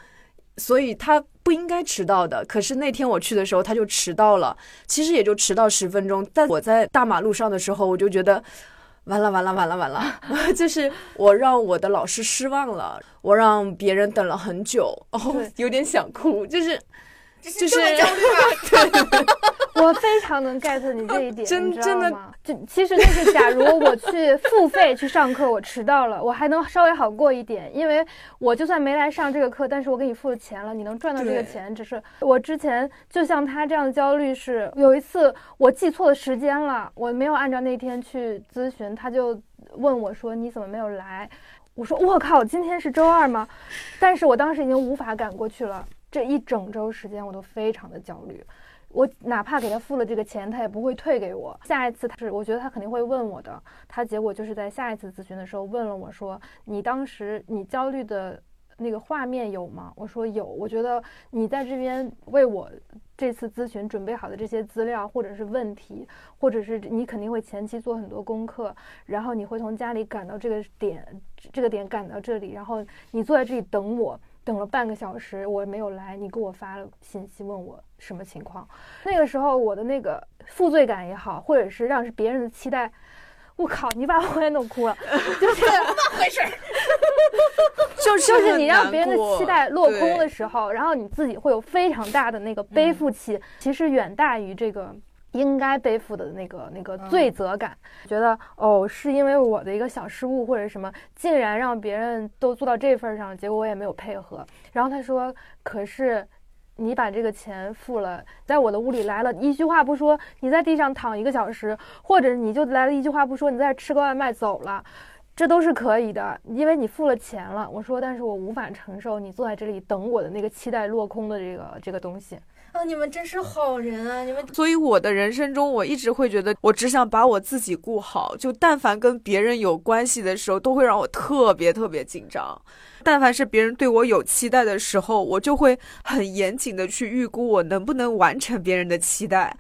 所以他不应该迟到的，可是那天我去的时候他就迟到了，其实也就迟到十分钟。但我在大马路上的时候，我就觉得，完了完了完了完了，就是我让我的老师失望了，我让别人等了很久，哦，有点想哭，就是。就是焦虑 我非常能 get 你这一点，真真的吗？就其实就是，假如我去付费去上课，我迟到了，我还能稍微好过一点，因为我就算没来上这个课，但是我给你付了钱了，你能赚到这个钱。只是我之前就像他这样的焦虑是，有一次我记错了时间了，我没有按照那天去咨询，他就问我说你怎么没有来？我说我靠，今天是周二吗？但是我当时已经无法赶过去了。这一整周时间，我都非常的焦虑。我哪怕给他付了这个钱，他也不会退给我。下一次他是，我觉得他肯定会问我的。他结果就是在下一次咨询的时候问了我说：“你当时你焦虑的那个画面有吗？”我说有。我觉得你在这边为我这次咨询准备好的这些资料，或者是问题，或者是你肯定会前期做很多功课，然后你会从家里赶到这个点，这个点赶到这里，然后你坐在这里等我。等了半个小时，我没有来，你给我发了信息问我什么情况？那个时候我的那个负罪感也好，或者是让是别人的期待，我靠，你把我也弄哭了，就是 怎么回事？就是就是你让别人的期待落空的时候，然后你自己会有非常大的那个背负起，其实远大于这个。应该背负的那个那个罪责感，觉得哦，是因为我的一个小失误或者什么，竟然让别人都做到这份上，结果我也没有配合。然后他说：“可是你把这个钱付了，在我的屋里来了一句话不说，你在地上躺一个小时，或者你就来了一句话不说，你在这吃个外卖走了，这都是可以的，因为你付了钱了。”我说：“但是我无法承受你坐在这里等我的那个期待落空的这个这个东西。”啊！你们真是好人啊！你们，所以我的人生中，我一直会觉得，我只想把我自己顾好。就但凡跟别人有关系的时候，都会让我特别特别紧张。但凡是别人对我有期待的时候，我就会很严谨的去预估我能不能完成别人的期待。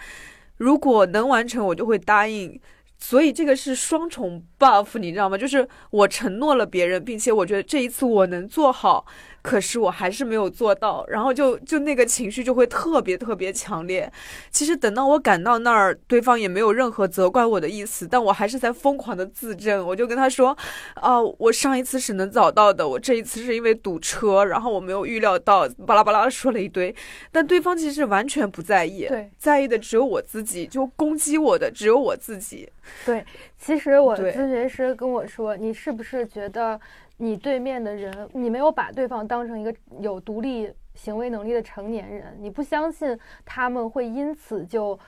如果能完成，我就会答应。所以这个是双重 buff，你知道吗？就是我承诺了别人，并且我觉得这一次我能做好。可是我还是没有做到，然后就就那个情绪就会特别特别强烈。其实等到我赶到那儿，对方也没有任何责怪我的意思，但我还是在疯狂的自证。我就跟他说：“啊，我上一次是能早到的，我这一次是因为堵车，然后我没有预料到，巴拉巴拉说了一堆。”但对方其实完全不在意，对，在意的只有我自己，就攻击我的只有我自己。对，其实我咨询师跟我说：“你是不是觉得？”你对面的人，你没有把对方当成一个有独立行为能力的成年人，你不相信他们会因此就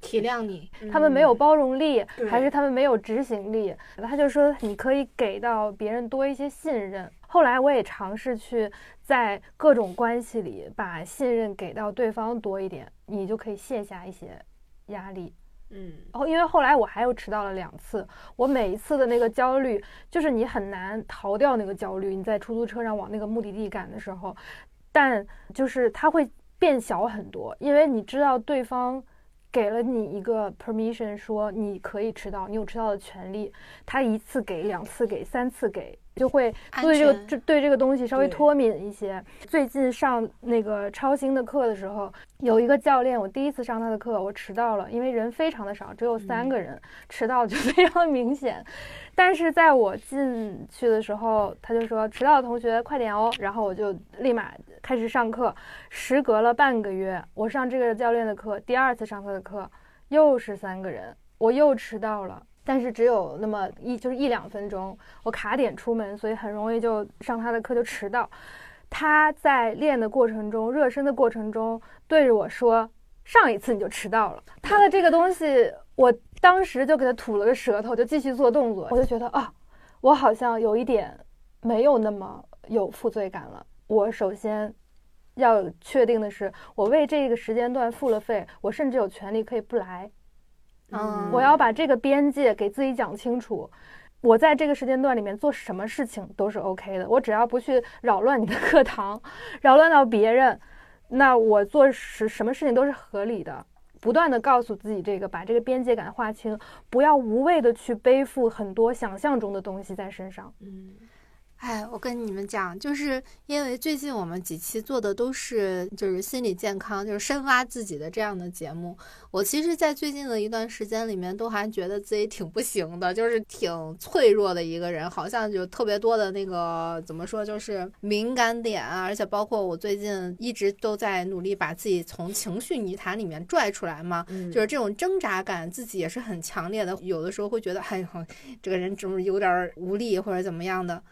体谅你，他们没有包容力，还是他们没有执行力？他就说你可以给到别人多一些信任。后来我也尝试去在各种关系里把信任给到对方多一点，你就可以卸下一些压力。嗯，然后因为后来我还又迟到了两次，我每一次的那个焦虑，就是你很难逃掉那个焦虑。你在出租车上往那个目的地赶的时候，但就是它会变小很多，因为你知道对方给了你一个 permission，说你可以迟到，你有迟到的权利。他一次给，两次给，三次给。就会对这个这对这个东西稍微脱敏一些。最近上那个超星的课的时候，有一个教练，我第一次上他的课，我迟到了，因为人非常的少，只有三个人，迟到就 非常的明显。但是在我进去的时候，他就说迟到的同学快点哦，然后我就立马开始上课。时隔了半个月，我上这个教练的课，第二次上他的课，又是三个人，我又迟到了。但是只有那么一就是一两分钟，我卡点出门，所以很容易就上他的课就迟到。他在练的过程中，热身的过程中，对着我说：“上一次你就迟到了。”他的这个东西，我当时就给他吐了个舌头，就继续做动作。我就觉得啊，我好像有一点没有那么有负罪感了。我首先要确定的是，我为这个时间段付了费，我甚至有权利可以不来。嗯，我要把这个边界给自己讲清楚。我在这个时间段里面做什么事情都是 OK 的，我只要不去扰乱你的课堂，扰乱到别人，那我做什什么事情都是合理的。不断的告诉自己这个，把这个边界感划清，不要无谓的去背负很多想象中的东西在身上。嗯。哎，我跟你们讲，就是因为最近我们几期做的都是就是心理健康，就是深挖自己的这样的节目。我其实，在最近的一段时间里面，都还觉得自己挺不行的，就是挺脆弱的一个人，好像就特别多的那个怎么说，就是敏感点啊。而且包括我最近一直都在努力把自己从情绪泥潭里面拽出来嘛，就是这种挣扎感，自己也是很强烈的。有的时候会觉得，哎呦，这个人怎么有点无力或者怎么样的。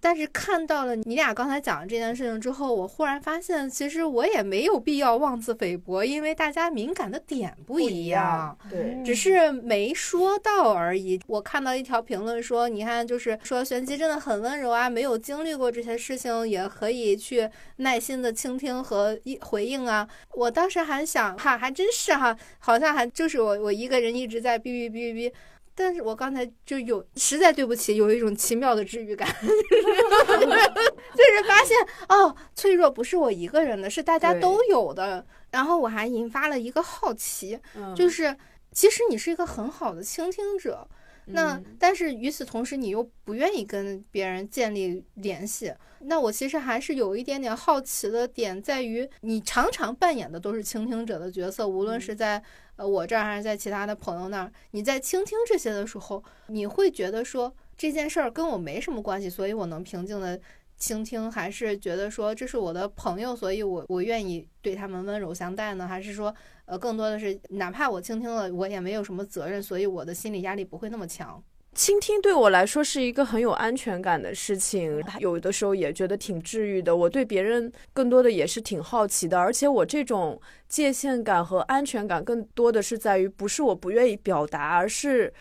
但是看到了你俩刚才讲的这件事情之后，我忽然发现，其实我也没有必要妄自菲薄，因为大家敏感的点不一样，对，只是没说到而已。我看到一条评论说，你看，就是说玄机真的很温柔啊，没有经历过这些事情，也可以去耐心的倾听和一回应啊。我当时还想，哈，还真是哈，好像还就是我我一个人一直在哔哔哔哔哔。但是我刚才就有实在对不起，有一种奇妙的治愈感，就是发现哦，脆弱不是我一个人的，是大家都有的。然后我还引发了一个好奇，就是其实你是一个很好的倾听者。那但是与此同时，你又不愿意跟别人建立联系。那我其实还是有一点点好奇的点，在于你常常扮演的都是倾听者的角色，无论是在呃我这儿还是在其他的朋友那儿。你在倾听这些的时候，你会觉得说这件事儿跟我没什么关系，所以我能平静的倾听，还是觉得说这是我的朋友，所以我我愿意对他们温柔相待呢？还是说？呃，更多的是，哪怕我倾听了，我也没有什么责任，所以我的心理压力不会那么强。倾听对我来说是一个很有安全感的事情，有的时候也觉得挺治愈的。我对别人更多的也是挺好奇的，而且我这种界限感和安全感更多的是在于，不是我不愿意表达，而是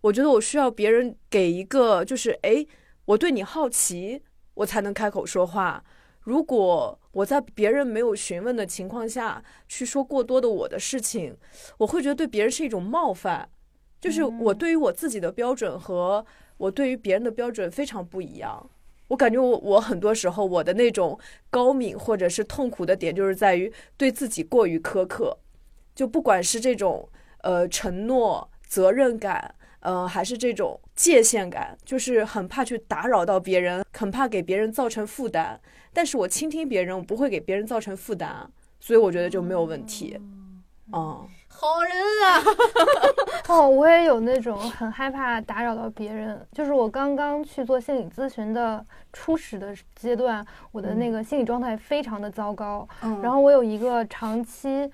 我觉得我需要别人给一个，就是哎，我对你好奇，我才能开口说话。如果我在别人没有询问的情况下去说过多的我的事情，我会觉得对别人是一种冒犯。就是我对于我自己的标准和我对于别人的标准非常不一样。我感觉我我很多时候我的那种高敏或者是痛苦的点，就是在于对自己过于苛刻。就不管是这种呃承诺、责任感，呃还是这种界限感，就是很怕去打扰到别人，很怕给别人造成负担。但是我倾听别人，我不会给别人造成负担，所以我觉得就没有问题。嗯，好人啊！哦，我也有那种很害怕打扰到别人。就是我刚刚去做心理咨询的初始的阶段，我的那个心理状态非常的糟糕。嗯，然后我有一个长期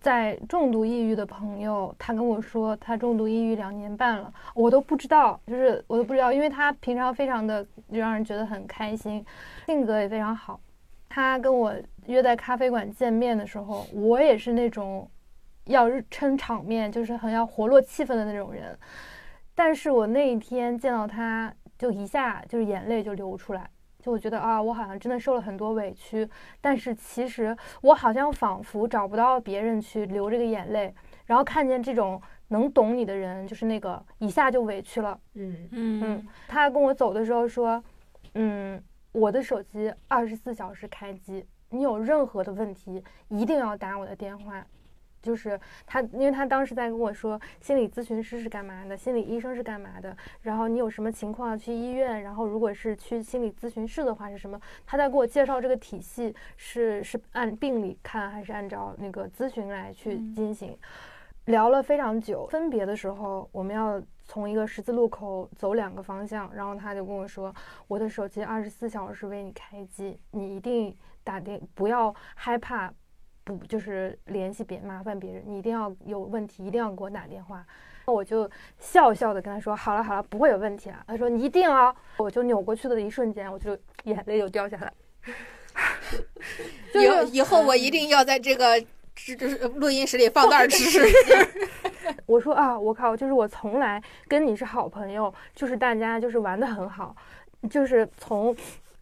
在重度抑郁的朋友，他跟我说他重度抑郁两年半了，我都不知道，就是我都不知道，因为他平常非常的就让人觉得很开心。性格也非常好，他跟我约在咖啡馆见面的时候，我也是那种要撑场面，就是很要活络气氛的那种人。但是我那一天见到他，就一下就是眼泪就流出来，就我觉得啊，我好像真的受了很多委屈。但是其实我好像仿佛找不到别人去流这个眼泪，然后看见这种能懂你的人，就是那个一下就委屈了。嗯嗯嗯。他跟我走的时候说，嗯。我的手机二十四小时开机，你有任何的问题一定要打我的电话。就是他，因为他当时在跟我说，心理咨询师是干嘛的，心理医生是干嘛的，然后你有什么情况要去医院，然后如果是去心理咨询室的话是什么？他在给我介绍这个体系是是按病理看还是按照那个咨询来去进行。聊了非常久，分别的时候我们要从一个十字路口走两个方向，然后他就跟我说：“我的手机二十四小时为你开机，你一定打电，不要害怕，不就是联系别麻烦别人，你一定要有问题一定要给我打电话。”那我就笑笑的跟他说：“好了好了，不会有问题了。”他说：“你一定啊！”我就扭过去的一瞬间，我就眼泪就掉下来。以以后我一定要在这个。是就是录音室里放那儿吃。我说啊，我靠，就是我从来跟你是好朋友，就是大家就是玩的很好，就是从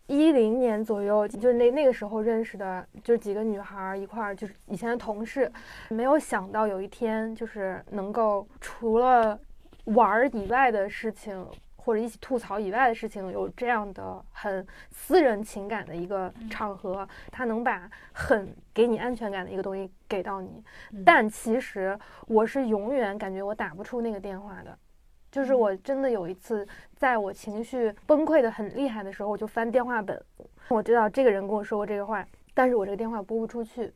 一零年左右，就是那那个时候认识的，就是几个女孩一块儿，就是以前的同事，没有想到有一天就是能够除了玩儿以外的事情，或者一起吐槽以外的事情，有这样的很私人情感的一个场合，他能把很给你安全感的一个东西给到你。但其实我是永远感觉我打不出那个电话的。就是我真的有一次，在我情绪崩溃的很厉害的时候，我就翻电话本，我知道这个人跟我说过这个话，但是我这个电话拨不出去，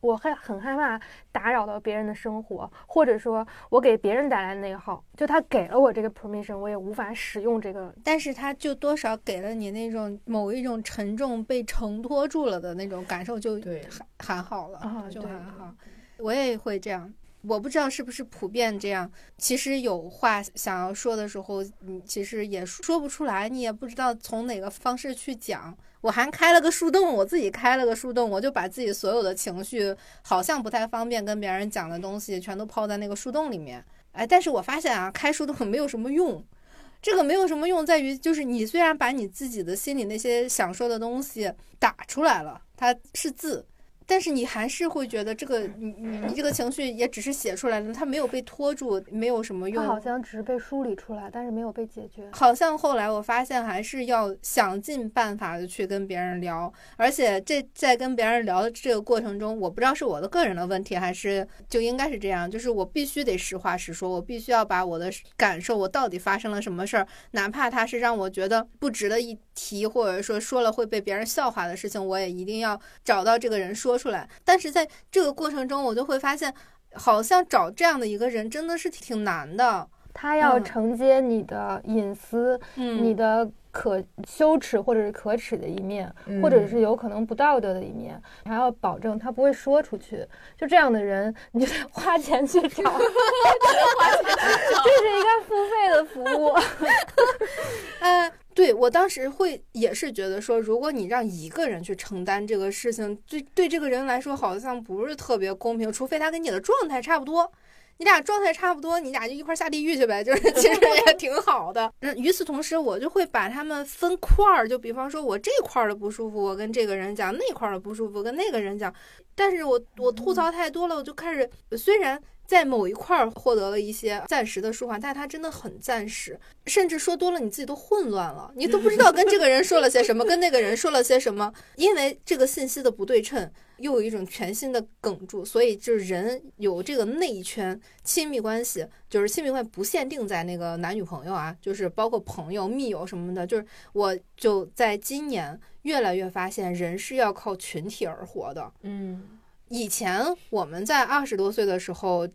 我害很害怕打扰到别人的生活，或者说我给别人带来内耗，就他给了我这个 permission，我也无法使用这个，但是他就多少给了你那种某一种沉重被承托住了的那种感受，就对。还好了，啊就还好，我也会这样。我不知道是不是普遍这样。其实有话想要说的时候，你其实也说不出来，你也不知道从哪个方式去讲。我还开了个树洞，我自己开了个树洞，我就把自己所有的情绪，好像不太方便跟别人讲的东西，全都抛在那个树洞里面。哎，但是我发现啊，开树洞 没有什么用。这个没有什么用，在于就是你虽然把你自己的心里那些想说的东西打出来了，它是字。但是你还是会觉得这个你你你这个情绪也只是写出来的，它没有被拖住，没有什么用。它好像只是被梳理出来，但是没有被解决。好像后来我发现还是要想尽办法的去跟别人聊，而且这在跟别人聊的这个过程中，我不知道是我的个人的问题，还是就应该是这样，就是我必须得实话实说，我必须要把我的感受，我到底发生了什么事儿，哪怕他是让我觉得不值得一提，或者说说了会被别人笑话的事情，我也一定要找到这个人说出来。但是在这个过程中，我就会发现，好像找这样的一个人真的是挺难的。他要嗯承接你的隐私，嗯你的可羞耻或者是可耻的一面，嗯或者是有可能不道德的一面，还要保证他不会说出去。就这样的人，你就得花钱去找，这是一个付费的服务。呃，对我当时会也是觉得说，如果你让一个人去承担这个事情，对对这个人来说好像不是特别公平，除非他跟你的状态差不多。你俩状态差不多，你俩就一块儿下地狱去呗，就是其实也挺好的。那与此同时，我就会把他们分块儿，就比方说我这块儿的不舒服，我跟这个人讲；那块儿的不舒服，跟那个人讲。但是我我吐槽太多了，我就开始虽然在某一块儿获得了一些暂时的舒缓，但是它真的很暂时，甚至说多了你自己都混乱了，你都不知道跟这个人说了些什么，跟那个人说了些什么，因为这个信息的不对称，又有一种全新的梗住，所以就是人有这个内圈亲密关系，就是亲密关系不限定在那个男女朋友啊，就是包括朋友、密友什么的，就是我就在今年越来越发现，人是要靠群体而活的。嗯，以前我们在二十多岁的时候，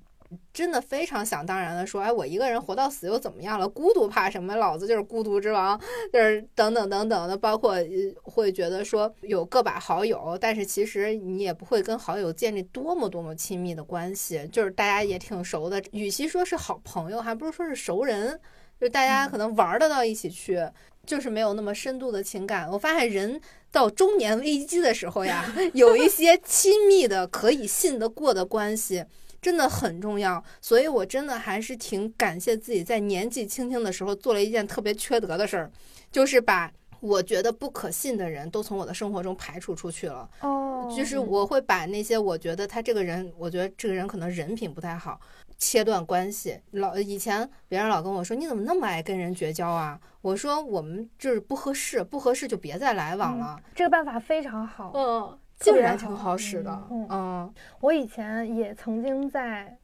真的非常想当然的说，哎，我一个人活到死又怎么样了？孤独怕什么？老子就是孤独之王，就是等等等等的，包括呃会觉得说有个把好友，但是其实你也不会跟好友建立多么多么亲密的关系，就是大家也挺熟的，与其说是好朋友，还不如说是熟人，就大家可能玩得到一起去。就是没有那么深度的情感。我发现人到中年危机的时候呀，有一些亲密的、可以信得过的关系，真的很重要。所以我真的还是挺感谢自己在年纪轻轻的时候做了一件特别缺德的事儿，就是把我觉得不可信的人都从我的生活中排除出去了。哦，就是我会把那些我觉得他这个人，我觉得这个人可能人品不太好，切断关系。老以前别人老跟我说你怎么那么爱跟人绝交啊？我说我们就是不合适，不合适就别再来往了。这个办法非常好。嗯，竟然挺好好使的。嗯嗯我以前也曾经在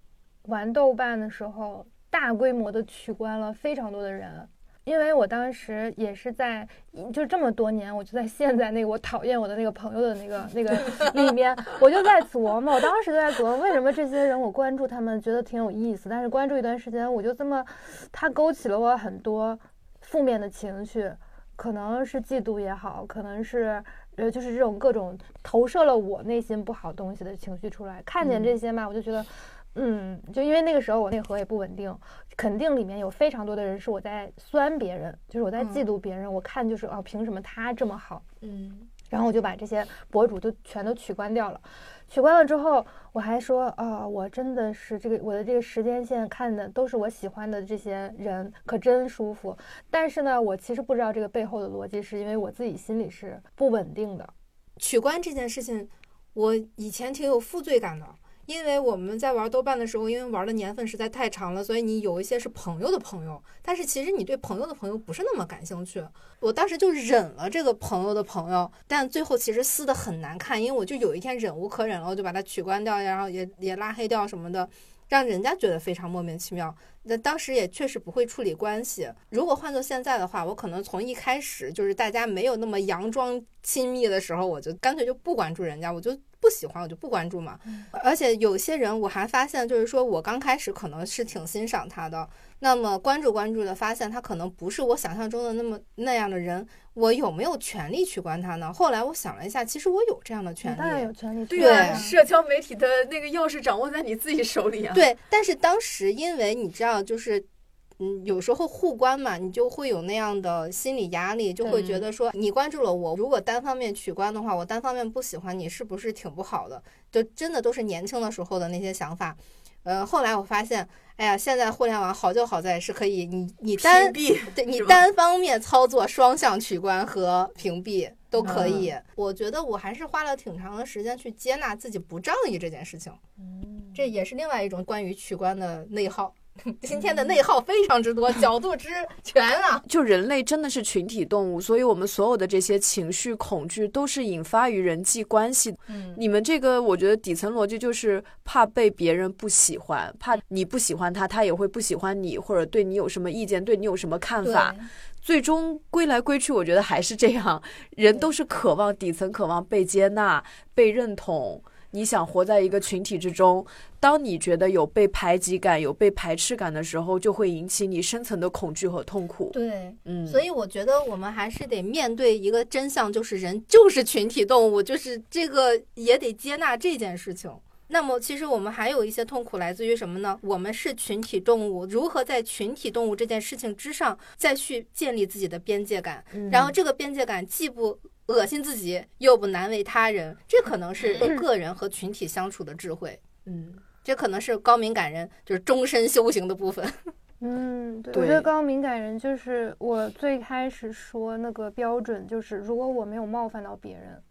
玩豆瓣的时候，大规模的取关了非常多的人，因为我当时也是在，就这么多年，我就在现在那个我讨厌我的那个朋友的那个那个 里面，我就在琢磨，我当时就在琢磨，为什么这些人我关注他们觉得挺有意思，但是关注一段时间，我就这么，他勾起了我很多负面的情绪，可能是嫉妒也好，可能是。呃，就是这种各种投射了我内心不好东西的情绪出来，看见这些嘛，我就觉得，嗯，就因为那个时候我内核也不稳定，肯定里面有非常多的人是我在酸别人，就是我在嫉妒别人，我看就是哦，凭什么他这么好？嗯，然后我就把这些博主都全都取关掉了。取关了之后，我还说啊，我真的是这个我的这个时间线看的都是我喜欢的这些人，可真舒服。但是呢，我其实不知道这个背后的逻辑，是因为我自己心里是不稳定的。取关这件事情，我以前挺有负罪感的。因为我们在玩豆瓣的时候，因为玩的年份实在太长了，所以你有一些是朋友的朋友，但是其实你对朋友的朋友不是那么感兴趣。我当时就忍了这个朋友的朋友，但最后其实撕的很难看，因为我就有一天忍无可忍了，我就把它取关掉，然后也也拉黑掉什么的，让人家觉得非常莫名其妙。那当时也确实不会处理关系。如果换做现在的话，我可能从一开始就是大家没有那么佯装亲密的时候，我就干脆就不关注人家，我就。不喜欢我就不关注嘛，而且有些人我还发现，就是说我刚开始可能是挺欣赏他的，那么关注关注的发现他可能不是我想象中的那么那样的人，我有没有权利去关他呢？后来我想了一下，其实我有这样的权利，当然有权利。对啊，社交媒体的那个钥匙掌握在你自己手里啊。对，但是当时因为你知道，就是。嗯，有时候互关嘛，你就会有那样的心理压力，就会觉得说你关注了我，如果单方面取关的话，我单方面不喜欢你，是不是挺不好的？就真的都是年轻的时候的那些想法。呃，后来我发现，哎呀，现在互联网好就好在是可以，你你单对你单方面操作双向取关和屏蔽都可以。我觉得我还是花了挺长的时间去接纳自己不仗义这件事情。嗯，这也是另外一种关于取关的内耗。今天的内耗非常之多，角度之全啊！就人类真的是群体动物，所以我们所有的这些情绪、恐惧都是引发于人际关系。嗯，你们这个，我觉得底层逻辑就是怕被别人不喜欢，怕你不喜欢他，他也会不喜欢你，或者对你有什么意见，对你有什么看法。最终归来归去，我觉得还是这样，人都是渴望底层，渴望被接纳、被认同。你想活在一个群体之中，当你觉得有被排挤感、有被排斥感的时候，就会引起你深层的恐惧和痛苦。对，嗯，所以我觉得我们还是得面对一个真相，就是人就是群体动物，就是这个也得接纳这件事情。那么，其实我们还有一些痛苦来自于什么呢？我们是群体动物，如何在群体动物这件事情之上再去建立自己的边界感？然后这个边界感既不。恶心自己又不难为他人，这可能是个人和群体相处的智慧。嗯，这可能是高敏感人就是终身修行的部分。嗯，对，我觉得高敏感人就是我最开始说那个标准，就是如果我没有冒犯到别人，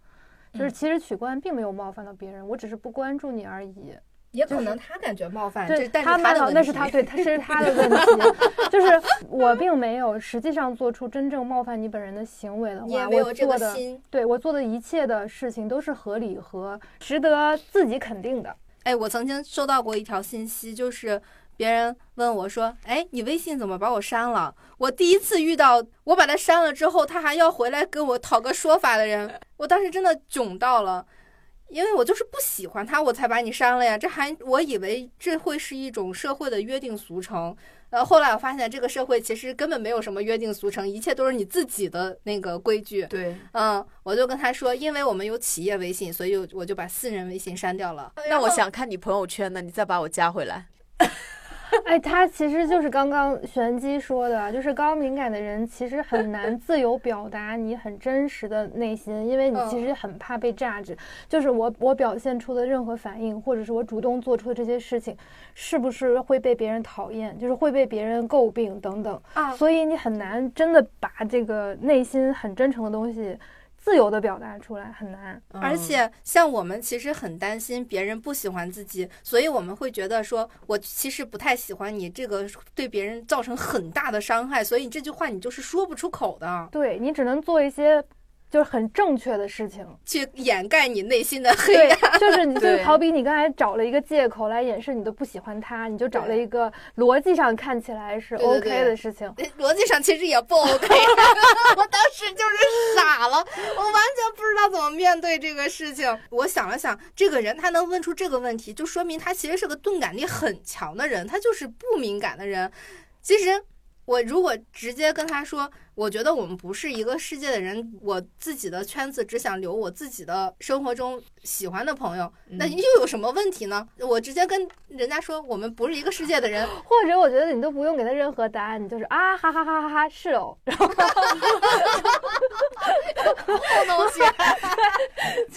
就是其实取关并没有冒犯到别人，我只是不关注你而已。也可能他感觉冒犯，对，他冒犯那是他对，他是他的问题，就是我并没有实际上做出真正冒犯你本人的行为的话，我做的，对我做的一切的事情都是合理和值得自己肯定的。哎，我曾经收到过一条信息，就是别人问我说：“哎，你微信怎么把我删了？”我第一次遇到我把他删了之后，他还要回来跟我讨个说法的人，我当时真的囧到了。因为我就是不喜欢他，我才把你删了呀。这还我以为这会是一种社会的约定俗成，呃，后来我发现这个社会其实根本没有什么约定俗成，一切都是你自己的那个规矩。对，嗯，我就跟他说，因为我们有企业微信，所以我就把私人微信删掉了。那我想看你朋友圈呢，你再把我加回来。哎，他其实就是刚刚玄机说的，就是高敏感的人其实很难自由表达你很真实的内心，因为你其实很怕被榨汁。就是我我表现出的任何反应，或者是我主动做出的这些事情，是不是会被别人讨厌，就是会被别人诟病等等啊？所以你很难真的把这个内心很真诚的东西。自由的表达出来很难，而且像我们其实很担心别人不喜欢自己，所以我们会觉得说，我其实不太喜欢你，这个对别人造成很大的伤害，所以这句话你就是说不出口的。对你只能做一些。就是很正确的事情，去掩盖你内心的黑暗。就是你，就好比你刚才找了一个借口来掩饰你的不喜欢他，你就找了一个逻辑上看起来是 OK 的事情。逻辑上其实也不 OK。我当时就是傻了，我完全不知道怎么面对这个事情。我想了想，这个人他能问出这个问题，就说明他其实是个钝感力很强的人，他就是不敏感的人。其实。我如果直接跟他说，我觉得我们不是一个世界的人，我自己的圈子只想留我自己的生活中喜欢的朋友，那又有什么问题呢？我直接跟人家说，我们不是一个世界的人，或者我觉得你都不用给他任何答案，你就是啊哈哈哈哈哈是哦，然后，好东西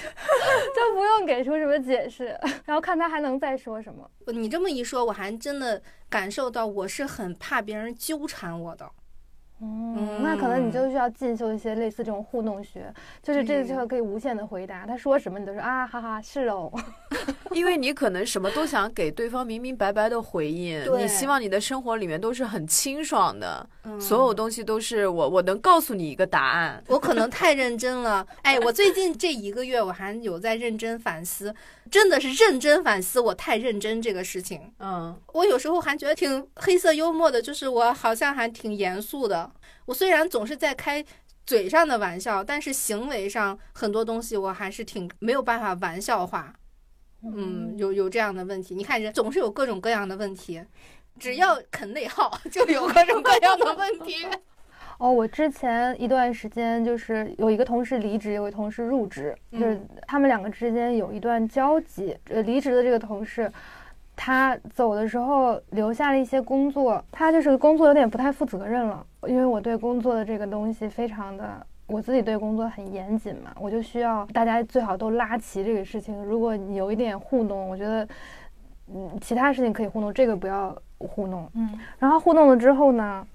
就不用，给出什么解释，然后看他还能再说什么。你这么一说，我还真的感受到我是很怕别人纠缠我的。嗯，那可能你就需要进修一些类似这种互动学，就是这个就可以无限的回答，他说什么你都说啊哈哈是哦，因为你可能什么都想给对方明明白白的回应，你希望你的生活里面都是很清爽的，所有东西都是我我能告诉你一个答案。我可能太认真了，哎，我最近这一个月我还有在认真反思，真的是认真反思我太认真这个事情。嗯，我有时候还觉得挺黑色幽默的，就是我好像还挺严肃的。我虽然总是在开嘴上的玩笑，但是行为上很多东西我还是挺没有办法玩笑化。嗯，有有这样的问题。你看人总是有各种各样的问题，只要肯内耗，就有各种各样的问题。哦，我之前一段时间就是有一个同事离职，有一个同事入职，就是他们两个之间有一段交集。呃，离职的这个同事。他走的时候留下了一些工作，他就是工作有点不太负责任了。因为我对工作的这个东西非常的，我自己对工作很严谨嘛，我就需要大家最好都拉齐这个事情。如果你有一点糊弄，我觉得，嗯，其他事情可以糊弄，这个不要糊弄。嗯，然后糊弄了之后呢，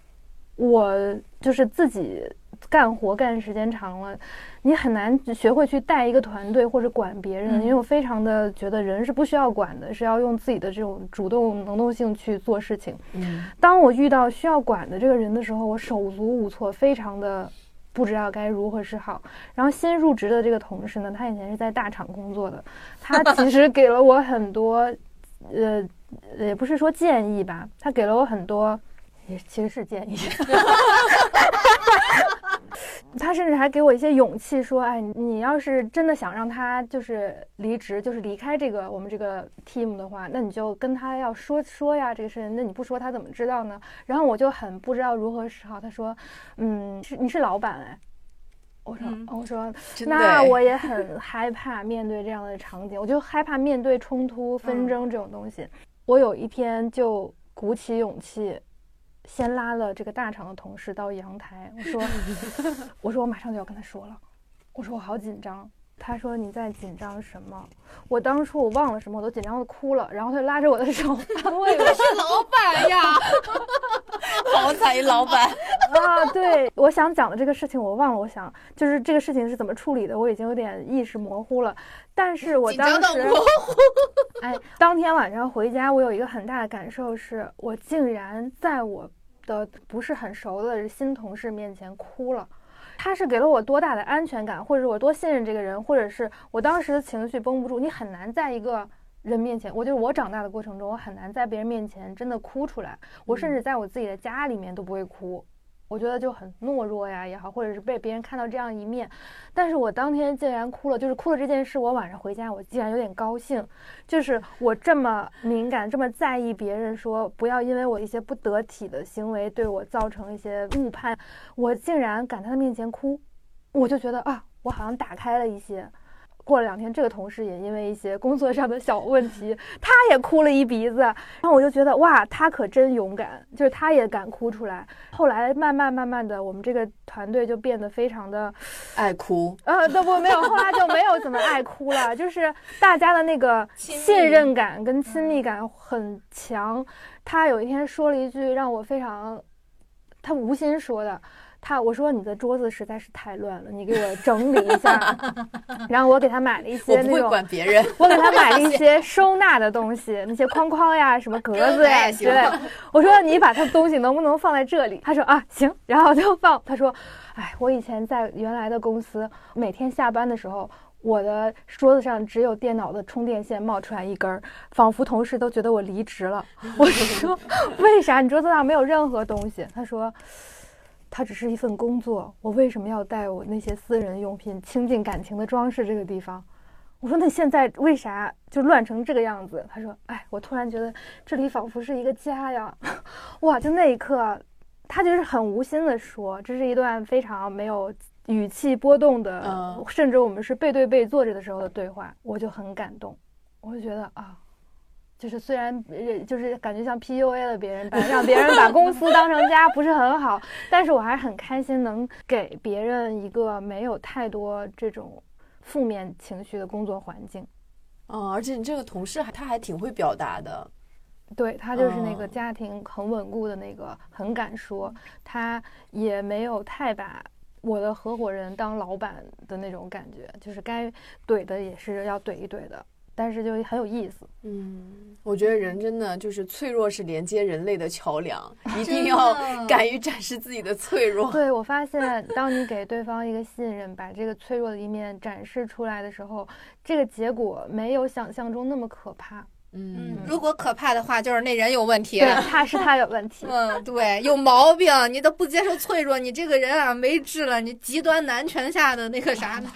我就是自己。干活干时间长了，你很难学会去带一个团队或者管别人，因为我非常的觉得人是不需要管的，是要用自己的这种主动能动性去做事情。嗯，当我遇到需要管的这个人的时候，我手足无措，非常的不知道该如何是好。然后新入职的这个同事呢，他以前是在大厂工作的，他其实给了我很多，呃，也不是说建议吧，他给了我很多，也其实是建议。他甚至还给我一些勇气，说：“哎，你要是真的想让他就是离职，就是离开这个我们这个 team 的话，那你就跟他要说说呀，这个事情。那你不说他怎么知道呢？”然后我就很不知道如何是好。他说：“嗯，是你是老板哎。”我说：“我说，那我也很害怕面对这样的场景，我就害怕面对冲突、纷争这种东西。我有一天就鼓起勇气。”先拉了这个大厂的同事到阳台，我说：“ 我说我马上就要跟他说了，我说我好紧张。”他说：“你在紧张什么？”我当初我忘了什么，我都紧张的哭了。然后他拉着我的手安慰 我：“是老板呀，好彩一老板 啊！”对，我想讲的这个事情我忘了，我想就是这个事情是怎么处理的，我已经有点意识模糊了。但是我当时，哎，当天晚上回家，我有一个很大的感受是，我竟然在我的不是很熟的新同事面前哭了。他是给了我多大的安全感，或者我多信任这个人，或者是我当时的情绪绷不住。你很难在一个人面前，我就是我长大的过程中，我很难在别人面前真的哭出来。我甚至在我自己的家里面都不会哭。我觉得就很懦弱呀也好，或者是被别人看到这样一面，但是我当天竟然哭了，就是哭了这件事，我晚上回家我竟然有点高兴，就是我这么敏感，这么在意别人说不要因为我一些不得体的行为对我造成一些误判，我竟然敢在他面前哭，我就觉得啊，我好像打开了一些。过了两天，这个同事也因为一些工作上的小问题，他也哭了一鼻子。然后我就觉得哇，他可真勇敢，就是他也敢哭出来。后来慢慢慢慢的，我们这个团队就变得非常的爱哭。呃，都不没有，后来就没有怎么爱哭了，就是大家的那个信任感跟亲密感很强。他有一天说了一句让我非常，他无心说的。他我说你的桌子实在是太乱了，你给我整理一下。然后我给他买了一 些那种，管别人。我给他买了一 些收纳的东西，那些框框呀、什么格子呀之类。我说你把他的东西能不能放在这里？他说啊行，然后就放。他说，哎，我以前在原来的公司，每天下班的时候，我的桌子上只有电脑的充电线冒出来一根儿，仿佛同事都觉得我离职了。我说为啥你桌子上没有任何东西？他说。它只是一份工作，我为什么要带我那些私人用品、亲近感情的装饰这个地方？我说那现在为啥就乱成这个样子？他说：“哎，我突然觉得这里仿佛是一个家呀！” 哇，就那一刻，他就是很无心的说，这是一段非常没有语气波动的，甚至我们是背对背坐着的时候的对话，我就很感动，我就觉得啊。就是虽然就是感觉像 PUA 了别人，把让别人把公司当成家不是很好，但是我还是很开心能给别人一个没有太多这种负面情绪的工作环境。嗯，而且你这个同事还他还挺会表达的，对他就是那个哦。家庭很稳固的那个，很敢说，他也没有太把我的合伙人当老板的那种感觉，就是该怼的也是要怼一怼的，但是就很有意思。嗯，我觉得人真的就是脆弱是连接人类的桥梁，一定要敢于展示自己的脆弱。对我发现，当你给对方一个信任，把这个脆弱的一面展示出来的时候，这个结果没有想象中那么可怕。嗯，如果可怕的话，就是那人有问题。对，他是他有问题。嗯，对，有毛病，你都不接受脆弱，你这个人啊没治了，你极端男权下的那个啥呢？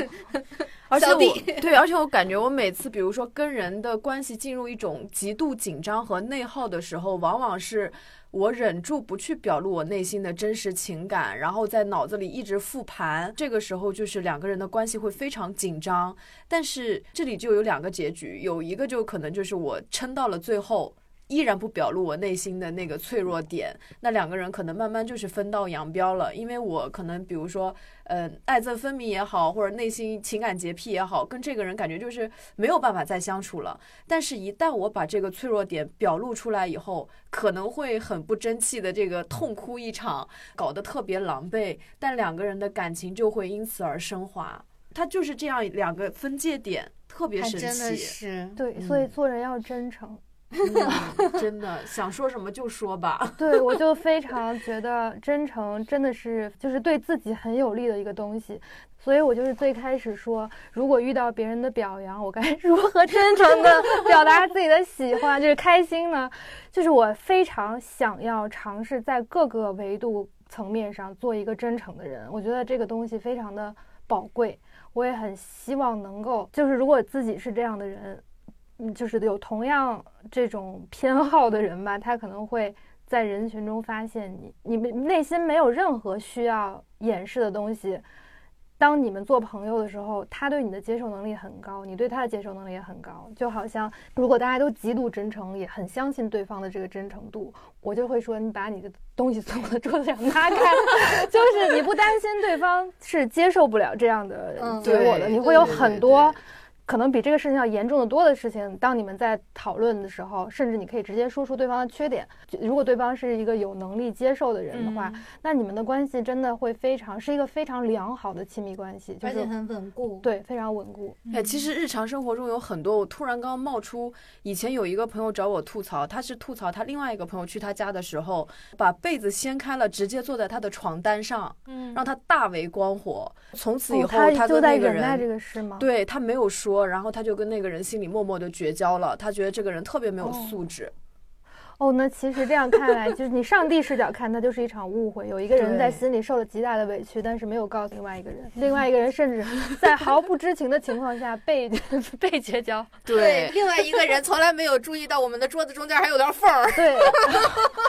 而且我 对，而且我感觉我每次，比如说跟人的关系进入一种极度紧张和内耗的时候，往往是我忍住不去表露我内心的真实情感，然后在脑子里一直复盘。这个时候就是两个人的关系会非常紧张。但是这里就有两个结局，有一个就可能就是我撑到了最后。依然不表露我内心的那个脆弱点，那两个人可能慢慢就是分道扬镳了。因为我可能比如说，呃，爱憎分明也好，或者内心情感洁癖也好，跟这个人感觉就是没有办法再相处了。但是，一旦我把这个脆弱点表露出来以后，可能会很不争气的这个痛哭一场，搞得特别狼狈，但两个人的感情就会因此而升华。他就是这样两个分界点，特别神还真的。是，对，所以做人要真诚。真的想说什么就说吧。对，我就非常觉得真诚真的是就是对自己很有利的一个东西，所以我就是最开始说，如果遇到别人的表扬，我该 如何真诚的表达自己的喜欢，就是开心呢？就是我非常想要尝试在各个维度层面上做一个真诚的人，我觉得这个东西非常的宝贵，我也很希望能够，就是如果自己是这样的人。嗯，就是有同样这种偏好的人吧，他可能会在人群中发现你，你们内心没有任何需要掩饰的东西。当你们做朋友的时候，他对你的接受能力很高，你对他的接受能力也很高。就好像如果大家都极度真诚，也很相信对方的这个真诚度，我就会说你把你的东西 从我的桌子上拿开，就是你不担心对方是接受不了这样的嗯结果的，对你会有对对很多对。可能比这个事情要严重的多的事情，当你们在讨论的时候，甚至你可以直接说出对方的缺点。如果对方是一个有能力接受的人的话，嗯那你们的关系真的会非常是一个非常良好的亲密关系，就是而且很稳固。对非常稳固。哎，其实日常生活中有很多，我突然刚刚冒出，以前有一个朋友找我吐槽，他是吐槽他另外一个朋友去他家的时候，把被子掀开了，直接坐在他的床单上，嗯让他大为光火。从此以后，哦、他就跟那个在忍耐这人。个事吗？对他没有说，然后他就跟那个人心里默默的绝交了。他觉得这个人特别没有哦素质。哦，那其实这样看来，就是你上帝视角看，它就是一场误会。有一个人在心里受了极大的委屈，但是没有告诉另外一个人，另外一个人甚至在毫不知情的情况下被 被绝交。对，另外一个人从来没有注意到我们的桌子中间还有条缝儿。对，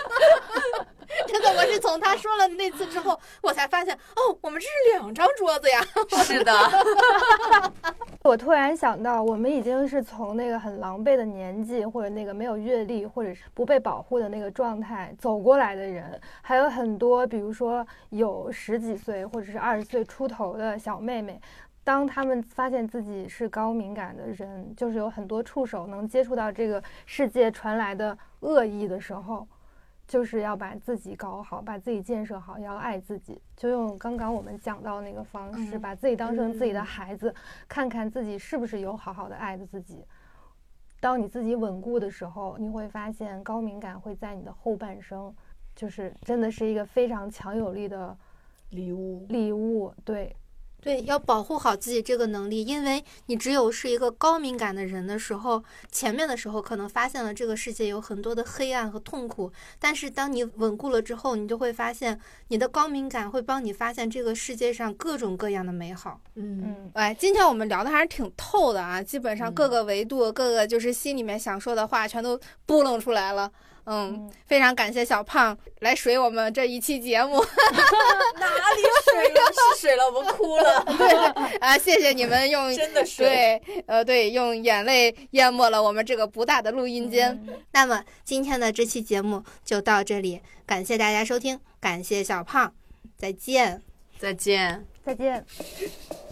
真的，我是从他说了那次之后，我才发现，哦，我们这是两张桌子呀。是的，我突然想到，我们已经是从那个很狼狈的年纪，或者那个没有阅历，或者是不被保护的那个状态走过来的人，还有很多，比如说有十几岁或者是二十岁出头的小妹妹。当他们发现自己是高敏感的人，就是有很多触手能接触到这个世界传来的恶意的时候，就是要把自己搞好，把自己建设好，要爱自己。就用刚刚我们讲到那个方式，嗯把自己当成自己的嗯孩子，看看自己是不是有好好的爱着自己。当你自己稳固的时候，你会发现高敏感会在你的后半生，就是真的是一个非常强有力的礼物。礼物。对，对，要保护好自己这个能力，因为你只有是一个高敏感的人的时候，前面的时候可能发现了这个世界有很多的黑暗和痛苦，但是当你稳固了之后，你就会发现你的高敏感会帮你发现这个世界上各种各样的美好。嗯，嗯，哎，今天我们聊的还是挺透的啊，基本上各嗯个维度、各个就是心里面想说的话全都拨弄出来了。嗯，嗯非常感谢小胖来水我们这一期节目。哪里水了？是水了，我们哭了。对啊，谢谢你们用 真的水对，呃，对，用眼泪淹没了我们这个不大的录音间。嗯那么今天的这期节目就到这里，感谢大家收听，感谢小胖，再见。再见。再见。拜